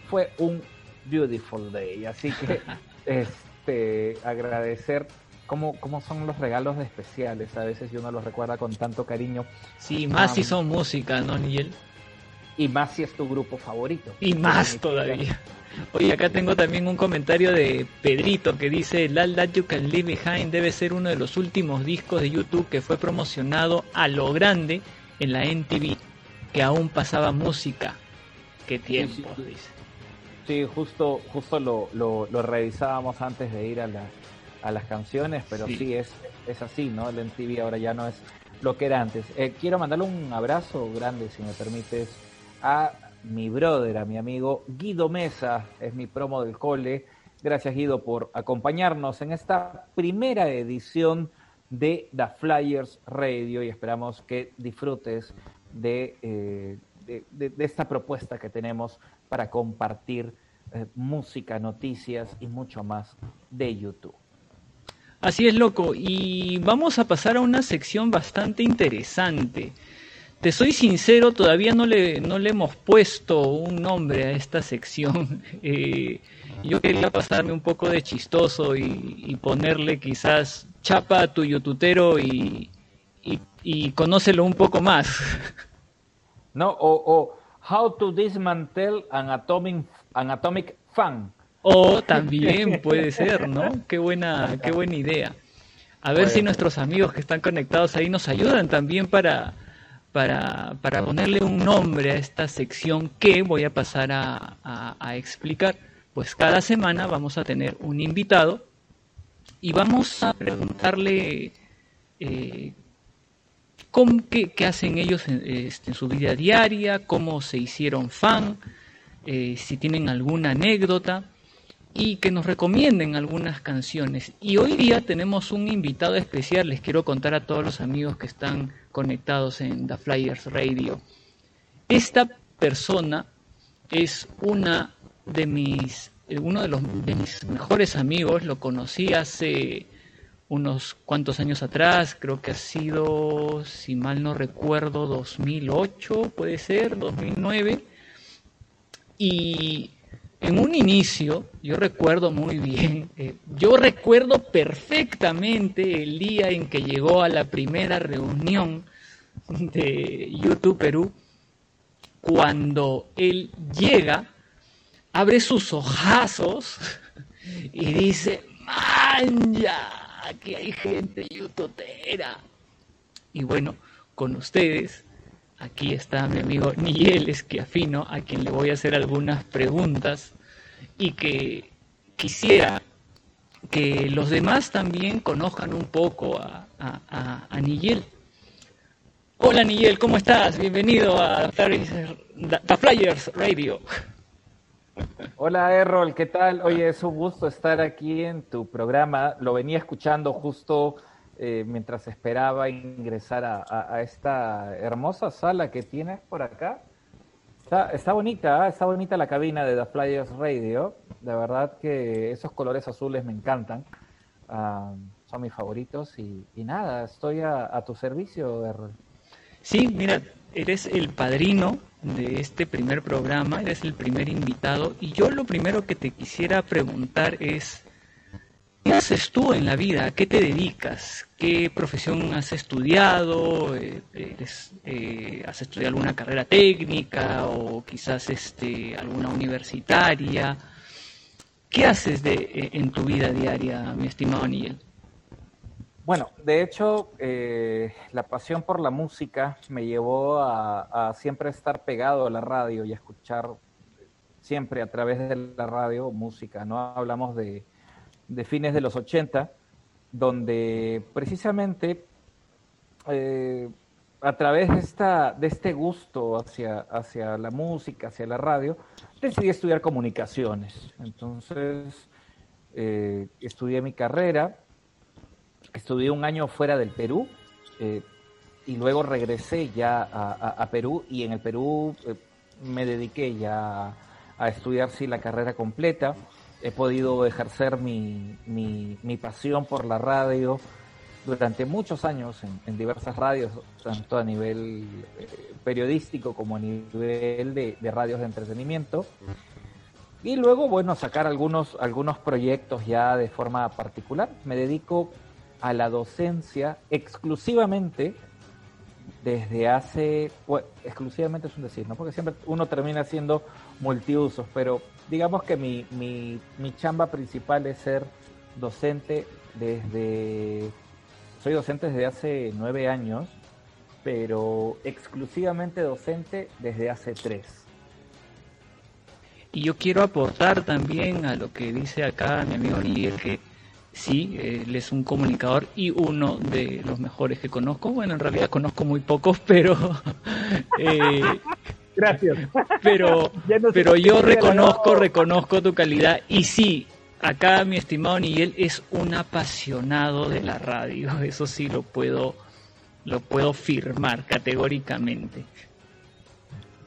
fue un beautiful day. Así que este, agradecer cómo, cómo son los regalos especiales. A veces uno los recuerda con tanto cariño. Sí, más si Ah, son música, ¿no, Nigel? Y más si es tu grupo favorito. Y más todavía. Oye, acá tengo también un comentario de Pedrito que dice, All That You Can Leave Behind debe ser uno de los últimos discos de YouTube que fue promocionado a lo grande en la NTV, que aún pasaba música. Qué tiempo, sí, sí. dice. Sí, justo, justo lo, lo, lo revisábamos antes de ir a, la- a las canciones, pero Sí. sí, es, es así, ¿no? El MTV ahora ya no es lo que era antes. Eh, quiero mandarle un abrazo grande, si me permites, a mi brother, a mi amigo Guido Mesa, es mi promo del cole. Gracias Guido por acompañarnos en esta primera edición de The Flyers Radio y esperamos que disfrutes de, eh, de, esta propuesta que tenemos para compartir eh, música, noticias y mucho más de YouTube. Así es, loco. Y vamos a pasar a una sección bastante interesante. Te soy sincero, todavía no le, no le hemos puesto un nombre a esta sección. Eh, yo quería pasarme un poco de chistoso y, y ponerle quizás chapa a tu yoututero y, y, y conócelo un poco más. ¿No? O, o How to Dismantle an Atomic, an atomic Fan. O también puede ser, ¿no? Qué buena, qué buena idea. A ver si nuestros amigos que están conectados ahí nos ayudan también para, para, para ponerle un nombre a esta sección que voy a pasar a, a- a explicar. Pues cada semana vamos a tener un invitado y vamos a preguntarle eh, cómo, qué, qué hacen ellos en, este, en su vida diaria, cómo se hicieron fan, eh, si tienen alguna anécdota y que nos recomienden algunas canciones. Y hoy día tenemos un invitado especial, les quiero contar a todos los amigos que están conectados en The Flyers Radio. Esta persona es una de mis, eh, uno de, los, de mis mejores amigos, lo conocí hace unos cuantos años atrás, creo que ha sido, si mal no recuerdo, 2008, puede ser, 2009. Y en un inicio, yo recuerdo muy bien, eh, yo recuerdo perfectamente el día en que llegó a la primera reunión de YouTube Perú, cuando él llega, abre sus ojazos y dice, ¡Manja! Aquí hay gente youtubera. Y bueno, con ustedes, aquí está mi amigo Niel Esquiafino, a quien le voy a hacer algunas preguntas y que quisiera que los demás también conozcan un poco a, a, Nigel. Hola Nigel, ¿cómo estás? Bienvenido a The Flyers Radio. Hola Errol, ¿qué tal? Oye, es un gusto estar aquí en tu programa. Lo venía escuchando justo eh, mientras esperaba ingresar a, a- a esta hermosa sala que tienes por acá. Está, está bonita, ¿ah? está bonita la cabina de The Flyers Radio. De verdad que esos colores azules me encantan. Ah, son mis favoritos y, y nada, estoy a, a tu servicio, Errol. Sí, mira, eres el padrino de este primer programa, eres el primer invitado y yo lo primero que te quisiera preguntar es, ¿qué haces tú en la vida? ¿A qué te dedicas? ¿Qué profesión has estudiado? Eh, eres, eh, ¿Has estudiado alguna carrera técnica o quizás este, alguna universitaria? ¿Qué haces de, eh, en tu vida diaria, mi estimado Niel? Bueno, de hecho, eh, la pasión por la música me llevó a, a siempre estar pegado a la radio y a escuchar siempre a través de la radio música, ¿no? Hablamos de, de fines de los 80, donde precisamente eh, a través de, esta, de este gusto hacia, hacia la música, hacia la radio, decidí estudiar comunicaciones. Entonces, eh, estudié mi carrera, estudié un año fuera del Perú eh, y luego regresé ya a, Perú y en el Perú me dediqué ya a, a estudiar sí la carrera completa. He podido ejercer mi, mi- pasión por la radio durante muchos años en, en diversas radios, tanto a nivel eh, periodístico como a nivel de, de radios de entretenimiento. Y luego, bueno, sacar algunos, algunos proyectos ya de forma particular. Me dedico a la docencia exclusivamente desde hace, bueno, exclusivamente es un decir, ¿no? Porque siempre uno termina siendo multiusos, pero digamos que mi, mi, mi chamba principal es ser docente desde, soy docente desde hace nueve años, pero exclusivamente docente desde hace tres. Y yo quiero aportar también a lo que dice acá mi amigo Miguel, que sí, él es un comunicador y uno de los mejores que conozco. Bueno, en realidad conozco muy pocos, pero eh, Gracias. pero Ya no sé pero yo reconozco, no. reconozco tu calidad y sí, acá mi estimado Miguel es un apasionado de la radio, eso sí lo puedo lo puedo firmar categóricamente.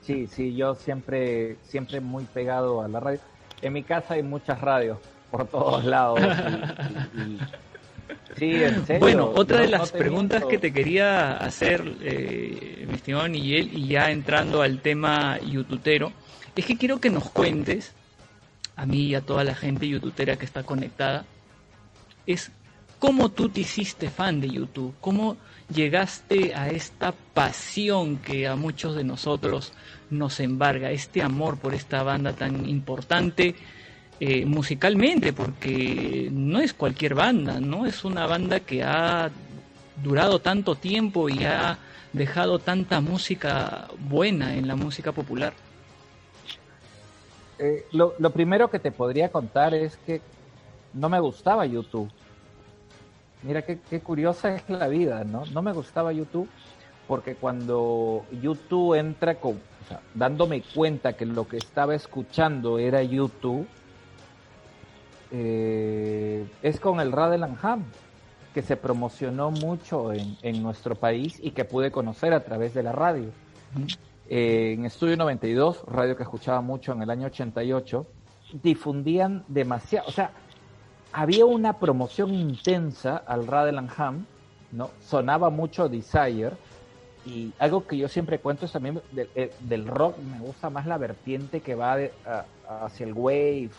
Sí, sí, yo siempre, siempre muy pegado a la radio. En mi casa hay muchas radios por todos lados. y- Sí, en serio. Bueno, otra de no- las preguntas miento. que te quería hacer, eh, mi estimado Miguel, y ya entrando al tema youtubero, es que quiero que nos cuentes, a mí y a toda la gente youtubera que está conectada, es cómo tú te hiciste fan de YouTube, cómo llegaste a esta pasión que a muchos de nosotros nos embarga, este amor por esta banda tan importante eh, musicalmente, porque no es cualquier banda, ¿no? Es una banda que ha durado tanto tiempo y ha dejado tanta música buena en la música popular. Eh, lo, lo primero que te podría contar es que no me gustaba YouTube. Mira qué, qué curiosa es la vida, ¿no? No me gustaba YouTube porque cuando YouTube entra con, dándome cuenta que lo que estaba escuchando era YouTube, eh, es con el Radeland Ham, que se promocionó mucho en, en nuestro país y que pude conocer a través de la radio. Eh, en Estudio 92, radio que escuchaba mucho en el año 88, difundían demasiado, o sea, había una promoción intensa al Radeland Ham, ¿no? Sonaba mucho Desire, y algo que yo siempre cuento es también del, eh, del rock, me gusta más la vertiente que va de- a- hacia el wave,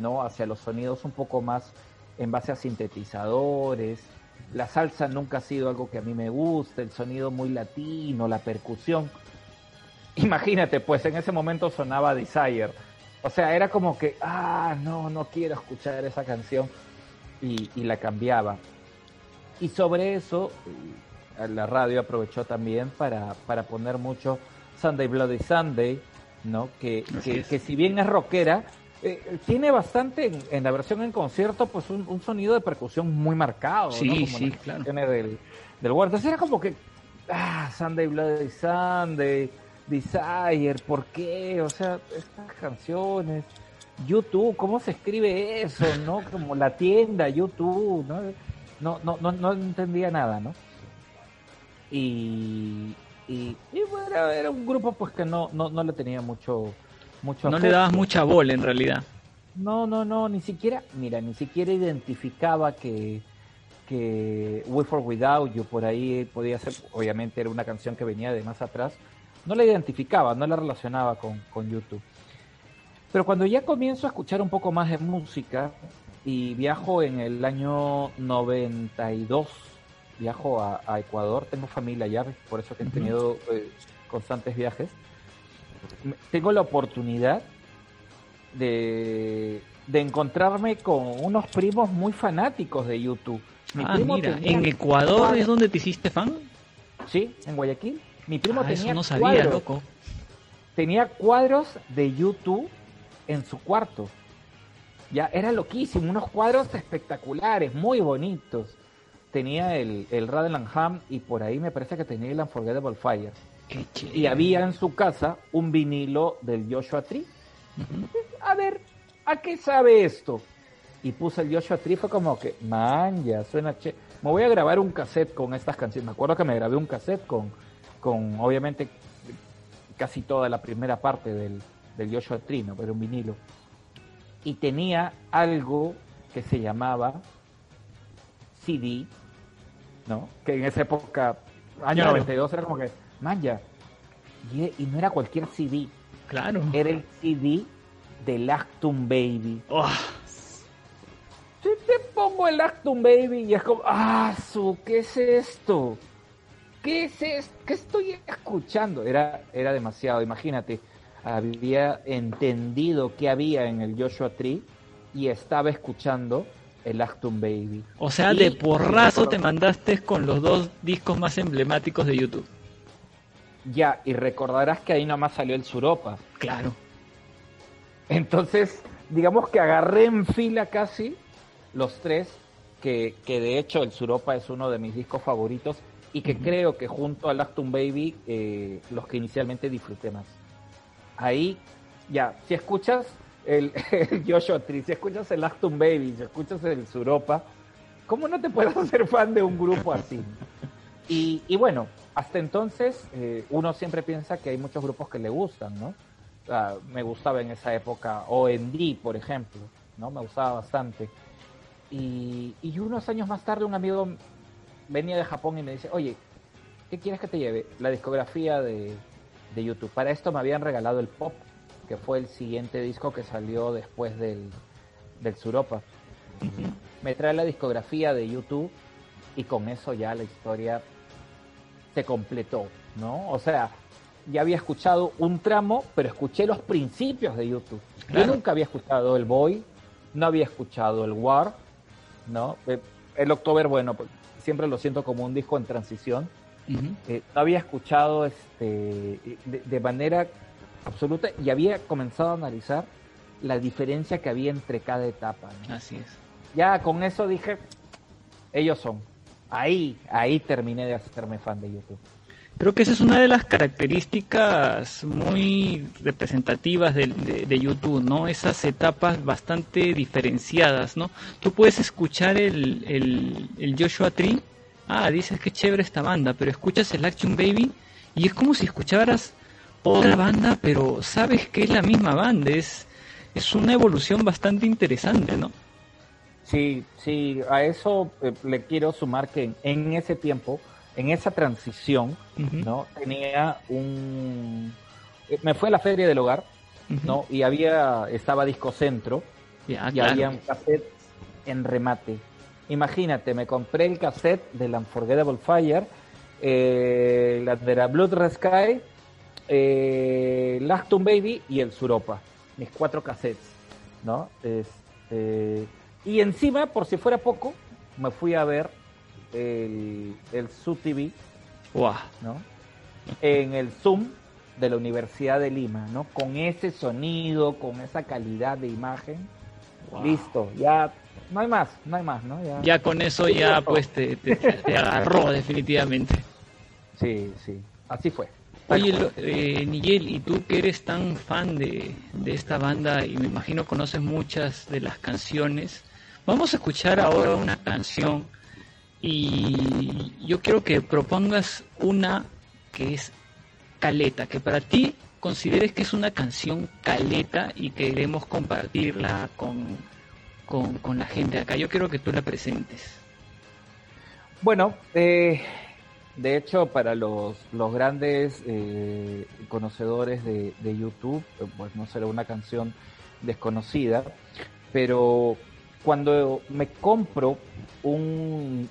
¿no? Hacia los sonidos un poco más en base a sintetizadores. La salsa nunca ha sido algo que a mí me gusta, el sonido muy latino, la percusión. Imagínate, pues en ese momento sonaba Desire. O sea, era como que, ah, no, no quiero escuchar esa canción. Y, y la cambiaba. Y sobre eso, eh, la radio aprovechó también para, para poner mucho Sunday Bloody Sunday, ¿no? Que, que, que si bien es rockera, eh, tiene bastante en, en la versión en concierto, pues un, un sonido de percusión muy marcado. Sí, ¿no? Como sí, claro. Del, del War. Entonces era como que, ah, Sunday Bloody Sunday, Desire, ¿por qué? O sea, estas canciones, YouTube, ¿cómo se escribe eso? ¿No? Como la tienda, YouTube, ¿no? No, no, no, no entendía nada, ¿no? Y, y, y bueno, era, era un grupo pues que no, no, no le tenía mucho, mucho No le dabas mucha bola en realidad. No, no, no, ni siquiera, mira, ni siquiera identificaba que, que We For Without You por ahí podía ser, obviamente era una canción que venía de más atrás, no la identificaba, no la relacionaba con, con YouTube. Pero cuando ya comienzo a escuchar un poco más de música y viajo en el año 92, viajo a, a Ecuador, tengo familia allá, por eso que he tenido eh, constantes viajes, tengo la oportunidad de, de encontrarme con unos primos muy fanáticos de YouTube. Mi Ah, primo mira, tenía en Ecuador cuadros- es donde te hiciste fan. Sí, en Guayaquil. Mi primo Ah, tenía eso no sabía, cuadros, loco. tenía cuadros de YouTube en su cuarto. Ya era loquísimo, unos cuadros espectaculares, muy bonitos. Tenía el, el Radland Ham y por ahí me parece que tenía el Unforgettable Fire. Y había en su casa un vinilo del Joshua Tree. A ver, ¿a qué sabe esto? Y puse el Joshua Tree, fue como que, man, ya suena che. Me voy a grabar un cassette con estas canciones. Me acuerdo que me grabé un cassette con, con obviamente, casi toda la primera parte del, del Joshua Tree, ¿no? Pero un vinilo. Y tenía algo que se llamaba CD, ¿no? Que en esa época, año Claro. 92, era como que, man, ya. Y, y no era cualquier CD Claro. era el CD del Actum Baby. Oh, Si te pongo el Actum Baby y es como, ah, su, ¿qué es esto? ¿Qué es esto? ¿Qué estoy escuchando? Era, era demasiado, imagínate. Había entendido qué había en el Joshua Tree y estaba escuchando el Actum Baby. o sea, Y- de porrazo te mandaste con los dos discos más emblemáticos de YouTube. Ya, y recordarás que ahí nomás salió el Suropa. Claro. Entonces, digamos que agarré en fila casi los tres, que, que de hecho el Suropa es uno de mis discos favoritos y que creo que junto al Actum Baby, eh, los que inicialmente disfruté más. Ahí, ya, si escuchas el, el Joshua Tree, si escuchas el Actum Baby, si escuchas el Suropa, ¿cómo no te puedes hacer fan de un grupo así? Y, y bueno, hasta entonces eh, uno siempre piensa que hay muchos grupos que le gustan, ¿no? O sea, me gustaba en esa época OND, por ejemplo, ¿no? Me gustaba bastante. Y, y unos años más tarde un amigo venía de Japón y me dice, oye, ¿qué quieres que te lleve? La discografía de, de YouTube. Para esto me habían regalado el Pop, que fue el siguiente disco que salió después del, del Suropa. Me trae la discografía de YouTube y con eso ya la historia se completó, ¿no? O sea, ya había escuchado un tramo, pero escuché los principios de YouTube. Claro. Yo nunca había escuchado el Boy, no había escuchado el War, ¿no? Eh, El October, bueno, pues, siempre lo siento como un disco en transición. Ujú. Eh, no había escuchado este de, de manera absoluta y había comenzado a analizar la diferencia que había entre cada etapa. ¿no? Así es. Ya con eso dije, ellos son. Ahí, ahí terminé de hacerme fan de YouTube. Creo que esa es una de las características muy representativas de, de- de YouTube, ¿no? Esas etapas bastante diferenciadas, ¿no? Tú puedes escuchar el, el, el Joshua Tree, ah, dices que chévere esta banda, pero escuchas el Action Baby y es como si escucharas otra banda, pero sabes que es la misma banda, es, es una evolución bastante interesante, ¿no? Sí, sí, a eso eh, le quiero sumar que en, ese tiempo, en esa transición, ¿no? Tenía un... eh, Me fue a la feria del hogar. ¿no? Y había, estaba Disco Centro, y claro. había un cassette en remate. Imagínate, me compré el cassette del Unforgettable Fire, eh, la de la Blood Red Sky, eh, Lactum Baby y el Suropa. Mis cuatro cassettes, ¿no? Este, y encima, por si fuera poco, me fui a ver el, el Su TV, Guau. ¿no? En el Zoom de la Universidad de Lima, ¿no? Con ese sonido, con esa calidad de imagen. Listo, ya no hay más, no hay más, ¿no? Ya, Ya con eso ya pues te, te- te agarró definitivamente. Sí, sí, así fue. Oye, eh, Miguel, y tú que eres tan fan de, de esta banda y me imagino conoces muchas de las canciones, vamos a escuchar ahora una canción y yo quiero que propongas una que es caleta, que para ti consideres que es una canción caleta y queremos compartirla con, con, la gente acá. Yo quiero que tú la presentes. Bueno, eh, de hecho, para los, los grandes eh, conocedores de, de YouTube, eh, pues no será una canción desconocida, pero cuando me compro un,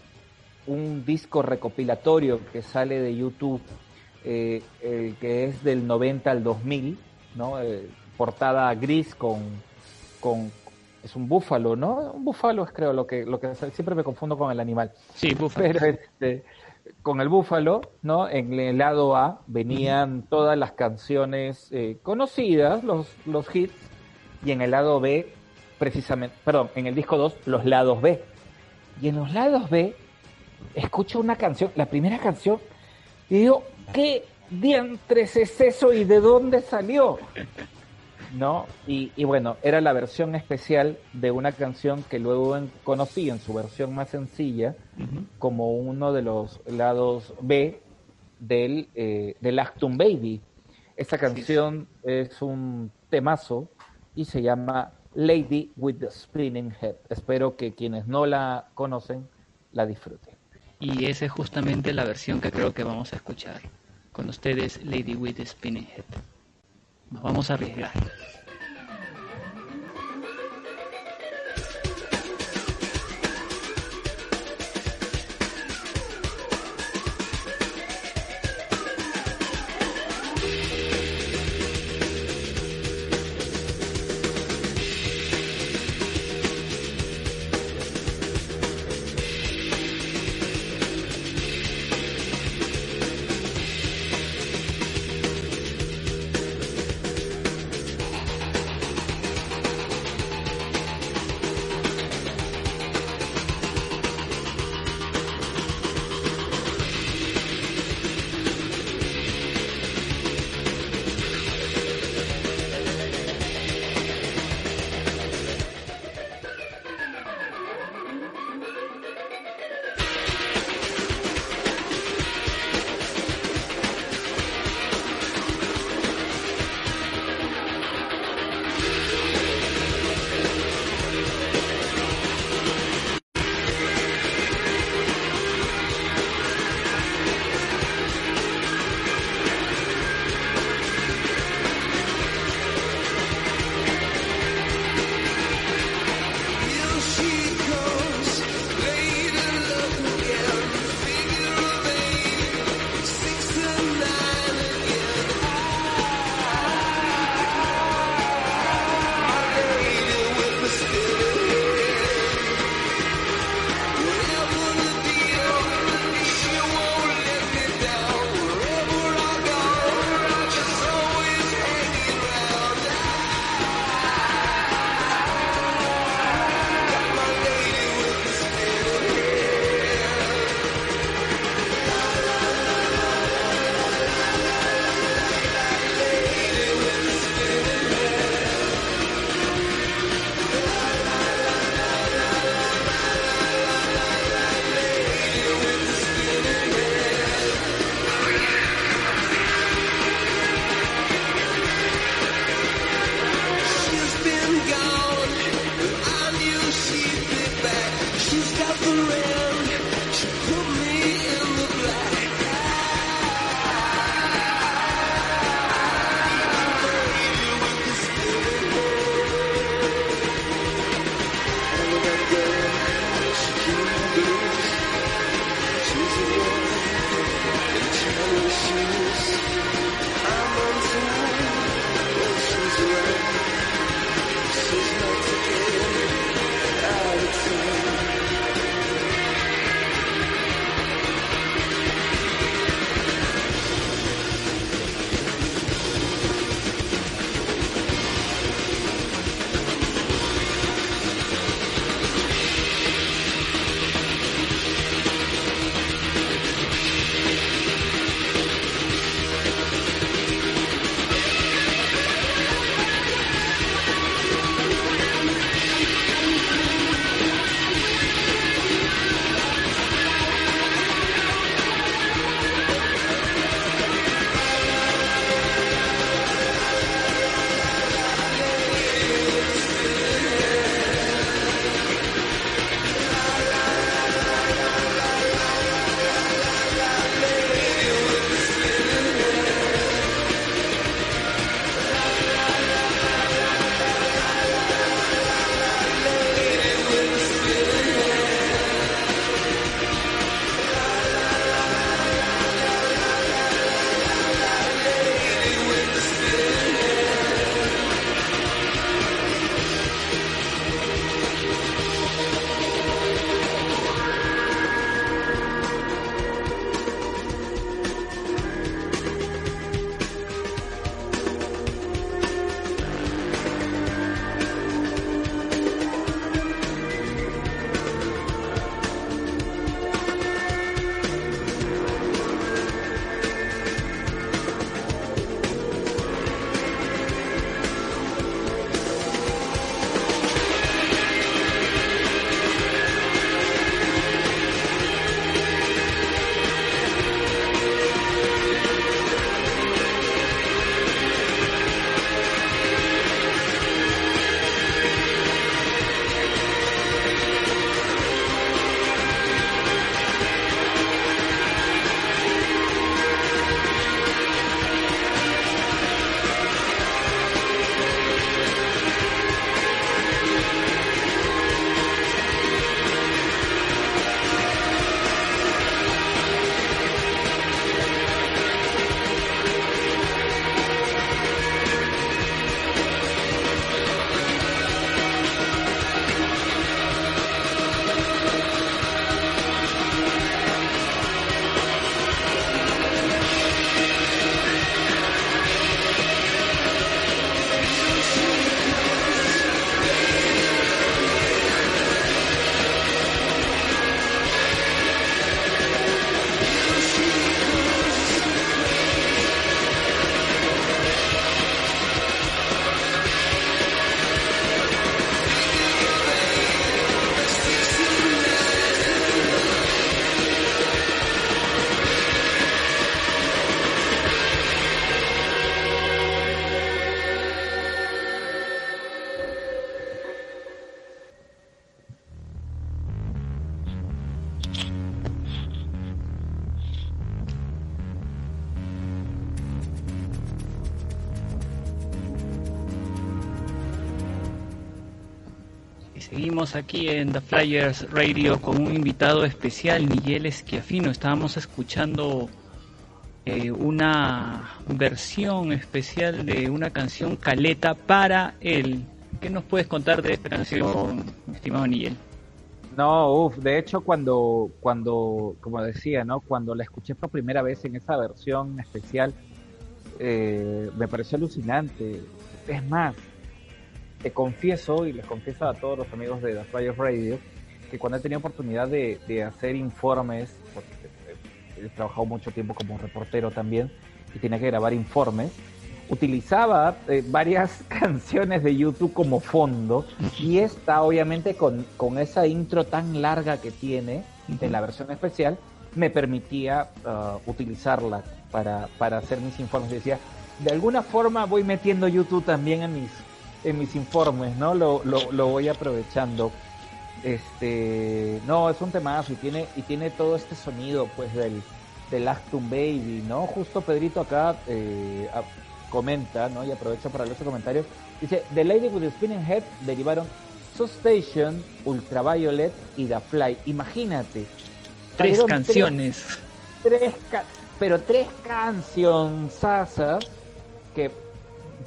un disco recopilatorio que sale de YouTube, eh, el que es del 90 al 2000, ¿no? Eh, portada gris con, con es un búfalo, ¿no? Un búfalo es creo lo que lo que siempre me confundo con el animal. Sí, bufa. Pero este, con el búfalo, ¿no? En el lado A venían todas las canciones eh, conocidas, los, los hits, y en el lado B, precisamente, perdón, en el disco 2, los lados B. Y en los lados B, escucho una canción, la primera canción, y digo, ¿qué diantres es eso y de dónde salió? ¿no? Y, y bueno, era la versión especial de una canción que luego en- conocí en su versión más sencilla como uno de los lados B del, eh, del Actum Baby. Esta canción es un temazo y se llama Lady with the Spinning Head. Espero que quienes no la conocen la disfruten. Y esa es justamente la versión que creo que vamos a escuchar. Con ustedes, Lady with the Spinning Head. Nos vamos a arriesgar. Seguimos aquí en The Flyers Radio con un invitado especial, Miguel Esquiafino. Estábamos escuchando eh, una versión especial de una canción Caleta para él. ¿Qué nos puedes contar de esta canción, estimado Miguel? No, uff, de hecho cuando, cuando, como decía, ¿no? Cuando la escuché por primera vez en esa versión especial, eh, me pareció alucinante. Es más, te confieso y les confieso a todos los amigos de The Flyers Radio que cuando he tenido oportunidad de, de hacer informes, porque he trabajado mucho tiempo como reportero también y tenía que grabar informes, utilizaba eh, varias canciones de YouTube como fondo y esta obviamente con, con esa intro tan larga que tiene en la versión especial me permitía ah, utilizarla para, para hacer mis informes. Decía, de alguna forma voy metiendo YouTube también en mis, en mis informes, ¿no? Lo, lo, lo voy aprovechando. Este, no, es un temazo y tiene, y tiene todo este sonido, pues, del, del Actum Baby, ¿no? Justo Pedrito acá eh, a- comenta, ¿no? Y aprovecho para leer su comentario. Dice, The Lady with the Spinning Head derivaron Substation, Ultraviolet y The Fly. Imagínate. Tres canciones. Tres, tres pero tres canciones que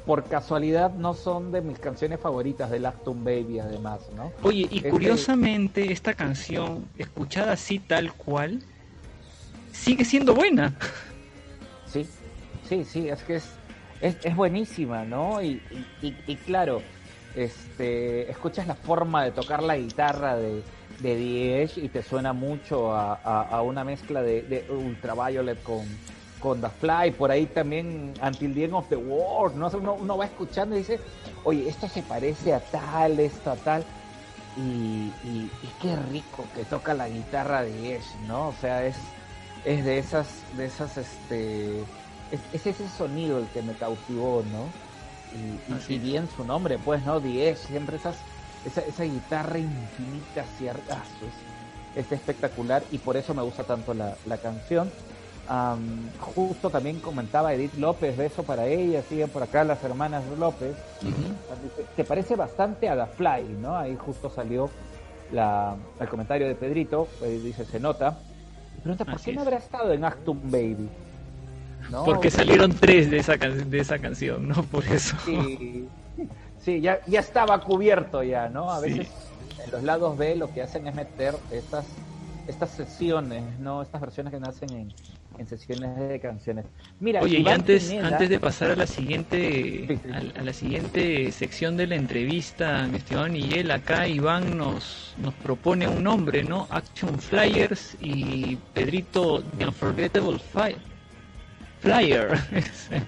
por casualidad no son de mis canciones favoritas del Actum Baby, además, ¿no? Oye, y Este- curiosamente esta canción, escuchada así tal cual, sigue siendo buena. Sí, sí, sí, es que es, es, es buenísima, ¿no? Y, y, y- y claro, este, escuchas la forma de tocar la guitarra de, de Diez y te suena mucho a, a- a una mezcla de, de Ultraviolet con, con The Fly, por ahí también Until the End of the World, ¿no? Uno, uno va escuchando y dice, oye, esto se parece a tal, esto a tal. Y, y- y qué rico que toca la guitarra de Ash, ¿no? O sea, es, es de esas, de esas, este, es, es ese sonido el que me cautivó, ¿no? Y, y- bien su nombre, pues, ¿no? The Edge, siempre esas, esa, esa guitarra infinita, ciertas, es, es espectacular y por eso me gusta tanto la, la canción. Am, justo también comentaba Edith López, beso para ella, siguen por acá las hermanas López. Dice, Te parece bastante a The Fly, ¿no? Ahí justo salió la, el comentario de Pedrito, eh, dice, se nota. Y pregunta, ¿por Así qué no habrá estado en Actum Baby? ¿No? Porque salieron tres de esa, can- de esa canción, ¿no? Por eso. Sí, sí ya, ya estaba cubierto ya, ¿no? A Sí. veces en los lados B lo que hacen es meter estas, estas sesiones, ¿no? Estas versiones que nacen en, en sesiones de canciones. Mira, Oye, y antes, Pineda- antes de pasar a la siguiente Sí, sí. a, a la siguiente sección de la entrevista, mi estimado Miguel, acá Iván nos, nos propone un nombre, ¿no? Action Flyers y Pedrito The Unforgettable Fly- Flyer.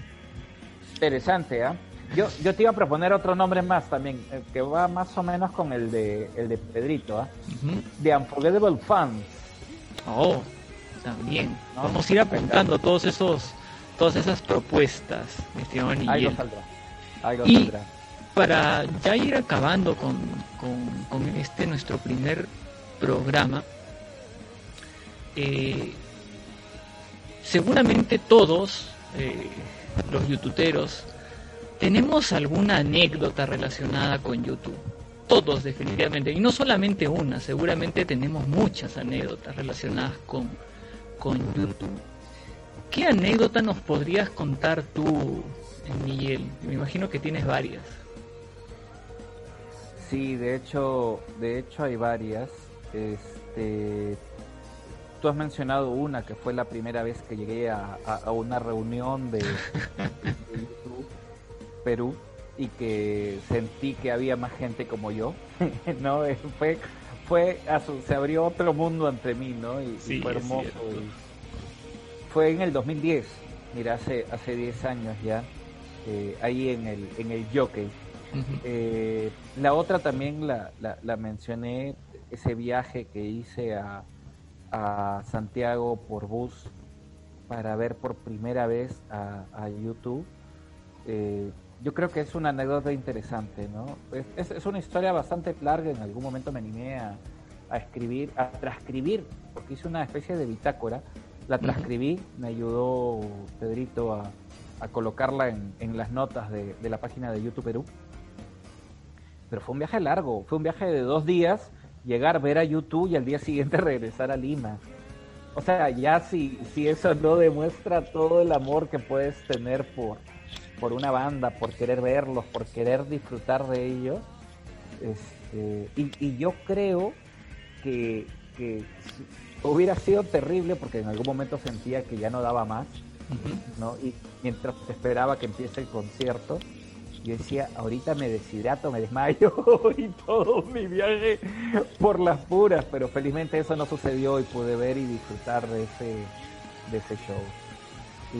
Interesante, ¿ah? Yo, yo te iba a proponer otro nombre más también, eh, que va más o menos con el de, el de Pedrito, ¿ah? Ujú. The Unforgettable Fans. Oh, también. ¿No? Vamos a ir apuntando todos esos, todas esas propuestas, mi estimado Algo saldrá. Algo Y- saldrá. para ya ir acabando con, con- con este nuestro primer programa, eh, seguramente todos eh, los youtuberos tenemos alguna anécdota relacionada con YouTube. Todos definitivamente, y no solamente una, seguramente tenemos muchas anécdotas relacionadas con, con YouTube. ¿Qué anécdota nos podrías contar tú, Miguel? Me imagino que tienes varias. Sí, de hecho, de hecho hay varias. Este, tú has mencionado una que fue la primera vez que llegué a, una reunión de, de YouTube Perú y que sentí que había más gente como yo, ¿no? Eh, Fue, fue, a su- se abrió otro mundo ante mí, ¿no? Y, y fue hermoso. y fue en el 2010, mira, hace hace 10 años ya, eh, ahí en el en el Jockey. Eh, la otra también la, la, la mencioné, ese viaje que hice a, a Santiago por bus para ver por primera vez a, a YouTube. Eh, yo creo que es una anécdota interesante, ¿no? Es, una historia bastante larga, en algún momento me animé a, a escribir, a transcribir, porque hice una especie de bitácora, la transcribí, me ayudó Pedrito a, a colocarla en, en las notas de, de la página de YouTube Perú. pero fue un viaje largo, fue un viaje de dos días, llegar, ver a YouTube y al día siguiente regresar a Lima. O sea, ya si, si eso no demuestra todo el amor que puedes tener por, por una banda, por querer verlos, por querer disfrutar de ellos. Este, y, y yo creo que, que hubiera sido terrible porque en algún momento sentía que ya no daba más, ¿no? Y mientras esperaba que empiece el concierto, yo decía, ahorita me deshidrato, me desmayo y todo mi viaje por las puras, pero felizmente eso no sucedió y pude ver y disfrutar de ese, de ese show.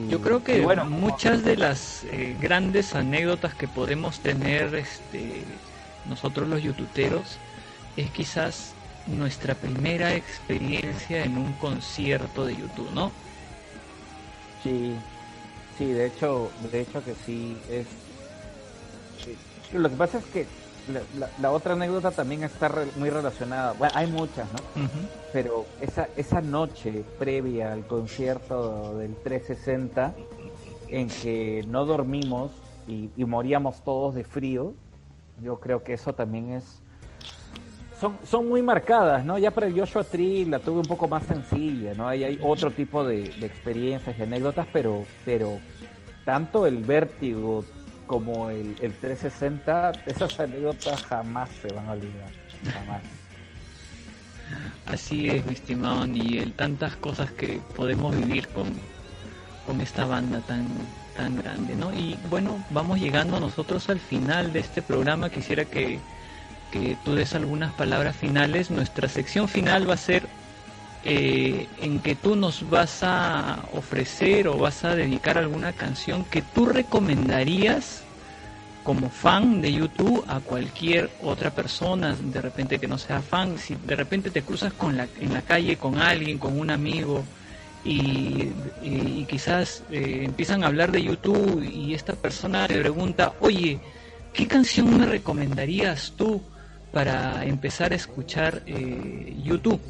Yo creo que bueno, muchas de las eh, grandes anécdotas que podemos tener este, nosotros los youtuberos es quizás nuestra primera experiencia en un concierto de YouTube, ¿no? Sí, sí, de hecho, de hecho que sí es. sí. Lo que pasa es que la, la- la otra anécdota también está re- muy relacionada. Bueno, hay muchas, ¿no? Pero esa esa noche previa al concierto del 360, en que no dormimos y, moríamos todos de frío, yo creo que eso también es son, son muy marcadas, ¿no? Ya para el Joshua Tree la tuve un poco más sencilla, ¿no? Ahí hay otro tipo de, de experiencias y anécdotas, pero, pero tanto el vértigo como el, el 360, esas anécdotas jamás se van a olvidar, jamás. Así es, mi estimado Nigel, tantas cosas que podemos vivir con, con esta banda tan, tan grande, ¿no? Y bueno, vamos llegando nosotros al final de este programa. Quisiera que, que tú des algunas palabras finales. Nuestra sección final va a ser eh, en que tú nos vas a ofrecer o vas a dedicar alguna canción que tú recomendarías como fan de YouTube a cualquier otra persona, de repente que no sea fan, si de repente te cruzas con la, en la calle con alguien, con un amigo, y, quizás eh, empiezan a hablar de YouTube y esta persona te pregunta, oye, ¿qué canción me recomendarías tú para empezar a escuchar eh, YouTube?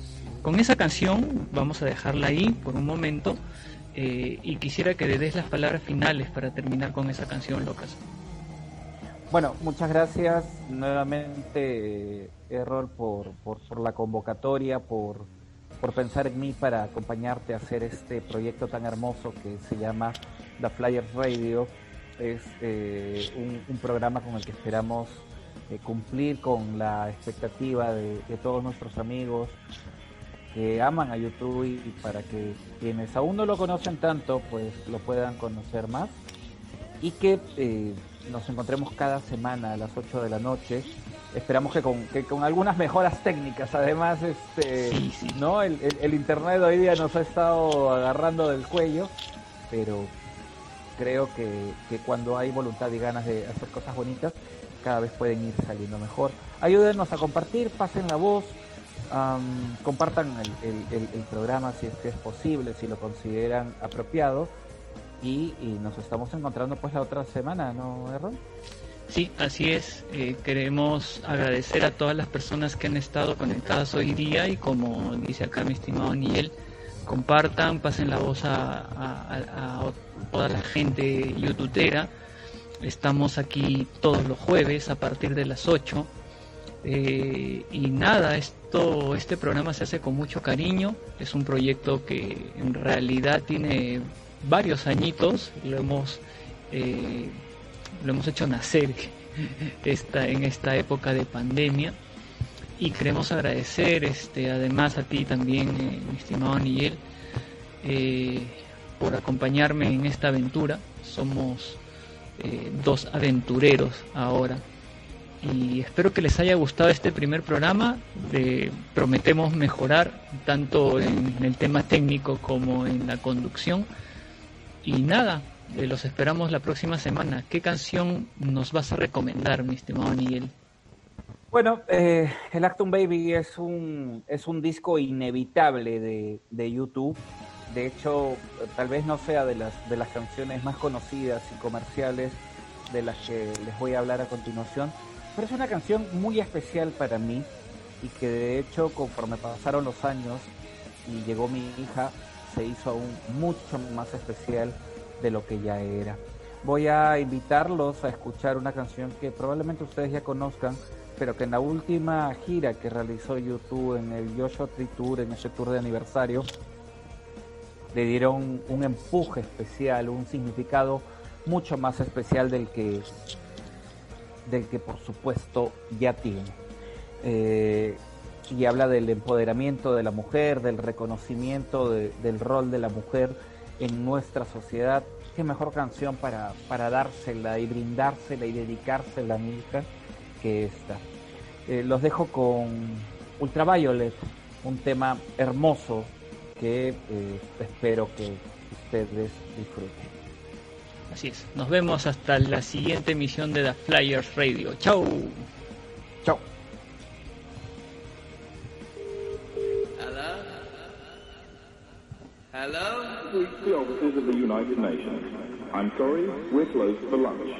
Con esa canción, vamos a dejarla ahí por un momento, eh, y quisiera que le des las palabras finales para terminar con esa canción, Locas. Bueno, muchas gracias nuevamente, Errol, por, por, la convocatoria, por, por pensar en mí para acompañarte a hacer este proyecto tan hermoso que se llama The Flyers Radio. Es eh, un, programa con el que esperamos eh, cumplir con la expectativa de todos nuestros amigos que aman a YouTube y para que quienes aún no lo conocen tanto, pues lo puedan conocer más y que eh, nos encontremos cada semana a las 8 de la noche. Esperamos que con, que con algunas mejoras técnicas, además, este, Sí, sí. ¿no? El, el- el internet hoy día nos ha estado agarrando del cuello, pero creo que, que cuando hay voluntad y ganas de hacer cosas bonitas, cada vez pueden ir saliendo mejor. Ayúdenos a compartir, pasen la voz, compartan el, el- el- el programa si es que es posible, si lo consideran apropiado. Y, nos estamos encontrando pues la otra semana, ¿no, Errol? Sí, así es. Eh, queremos agradecer a todas las personas que han estado conectadas hoy día y como dice acá mi estimado Niel, compartan, pasen la voz a- a toda la gente youtubera. Estamos aquí todos los jueves a partir de las 8. Eh, y nada, esto, este programa se hace con mucho cariño. Es un proyecto que en realidad tiene varios añitos. Lo hemos, eh, lo hemos hecho nacer esta, en esta época de pandemia. Y queremos agradecer este, además a ti también, eh, mi estimado Nigel, eh, por acompañarme en esta aventura. Somos dos aventureros ahora y espero que les haya gustado este primer programa. De- prometemos mejorar tanto en el tema técnico como en la conducción. Y nada, eh, los esperamos la próxima semana. ¿Qué canción nos vas a recomendar, mi estimado Miguel? Bueno, eh, el Acton Baby es un, es un disco inevitable de, de YouTube. De hecho, tal vez no sea de las, de las canciones más conocidas y comerciales de las que les voy a hablar a continuación, pero es una canción muy especial para mí y que de hecho conforme pasaron los años y llegó mi hija, se hizo aún mucho más especial de lo que ya era. Voy a invitarlos a escuchar una canción que probablemente ustedes ya conozcan, pero que en la última gira que realizó YouTube en el Joshua Tree Tour, en ese tour de aniversario, le dieron un empuje especial, un significado mucho más especial del que, del que por supuesto ya tiene. Eh, y habla del empoderamiento de la mujer, del reconocimiento de- del rol de la mujer en nuestra sociedad. Qué mejor canción para, para dársela y brindársela y dedicársela a mi hija que esta. Eh, los dejo con Ultraviolet, un tema hermoso que eh, espero que ustedes disfruten. Así es. Nos vemos hasta la siguiente emisión de The Flyers Radio. Chau. Chao. Hello? Reach the offices of the United Nations. I'm sorry, we're closed for lunch.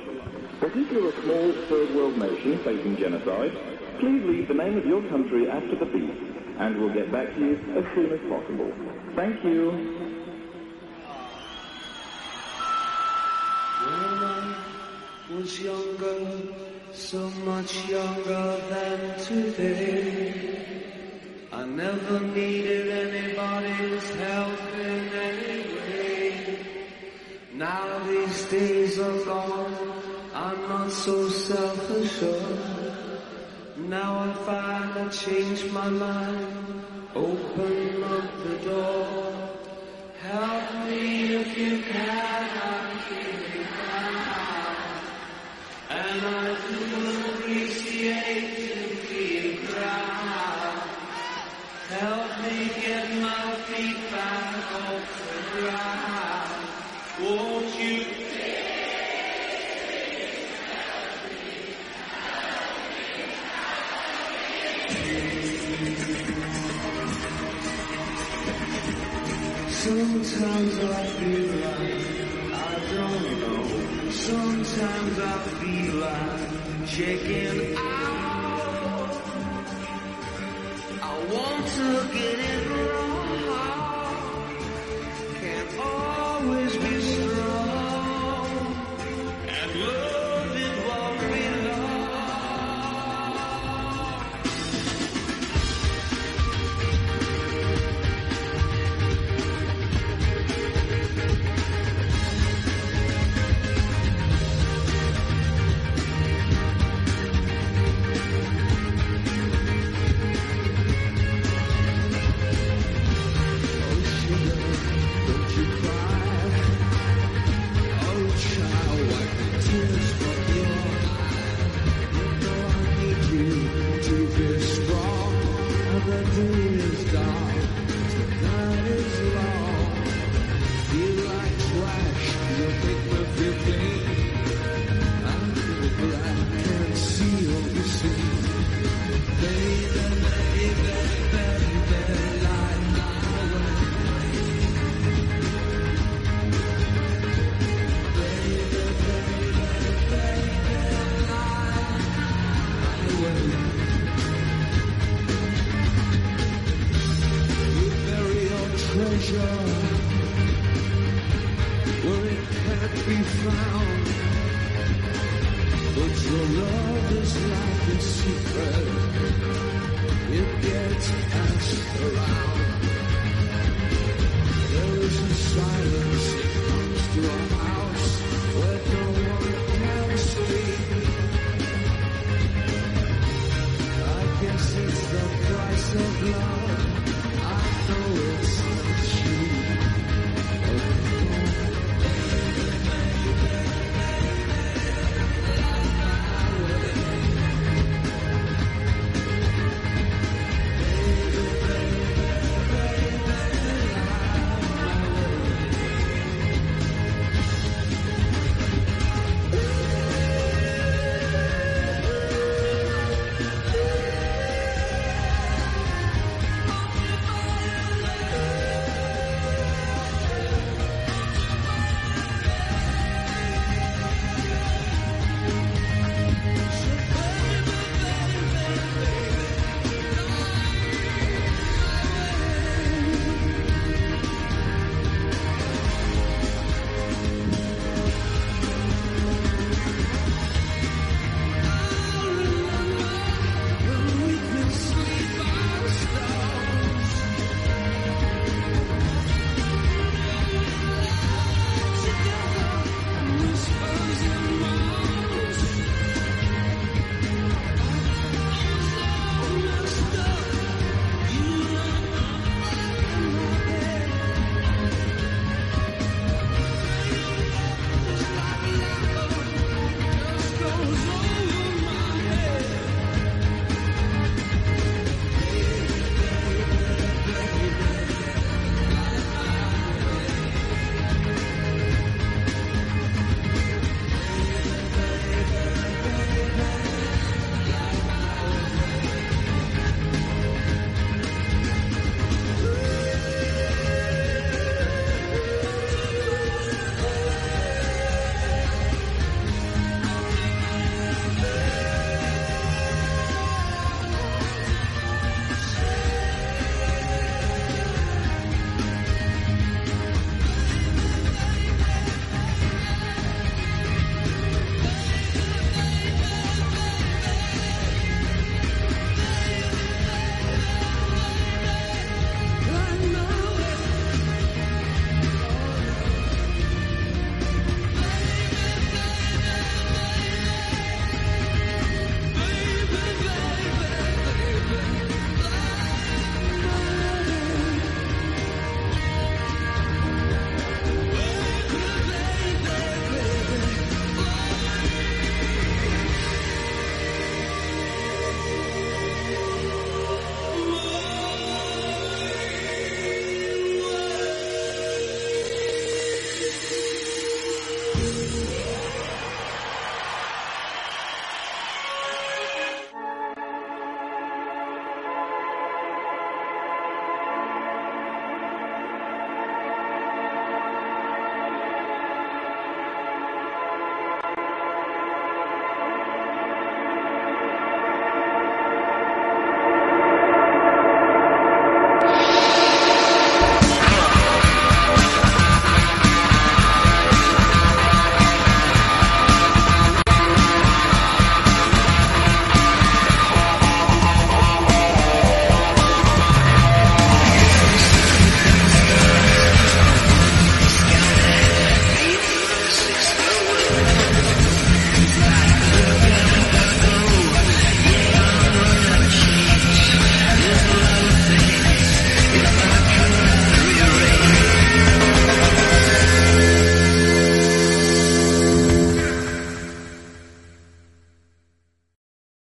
But if you're a small third world nation facing genocide, please leave the name of your country after the beep, and we'll get back to you as soon as possible. Thank you. When I was younger, so much younger than today. I never needed anybody's help in any way. Now these days are gone, I'm not so self-assured. Now I find I changed my mind, open up the door. Help me if you can, I'm feeling. And I do appreciate you being proud. Help me get my feet back the ground. Won't you Sometimes I feel like I don't know. Sometimes I feel like checking out. Want to get it wrong.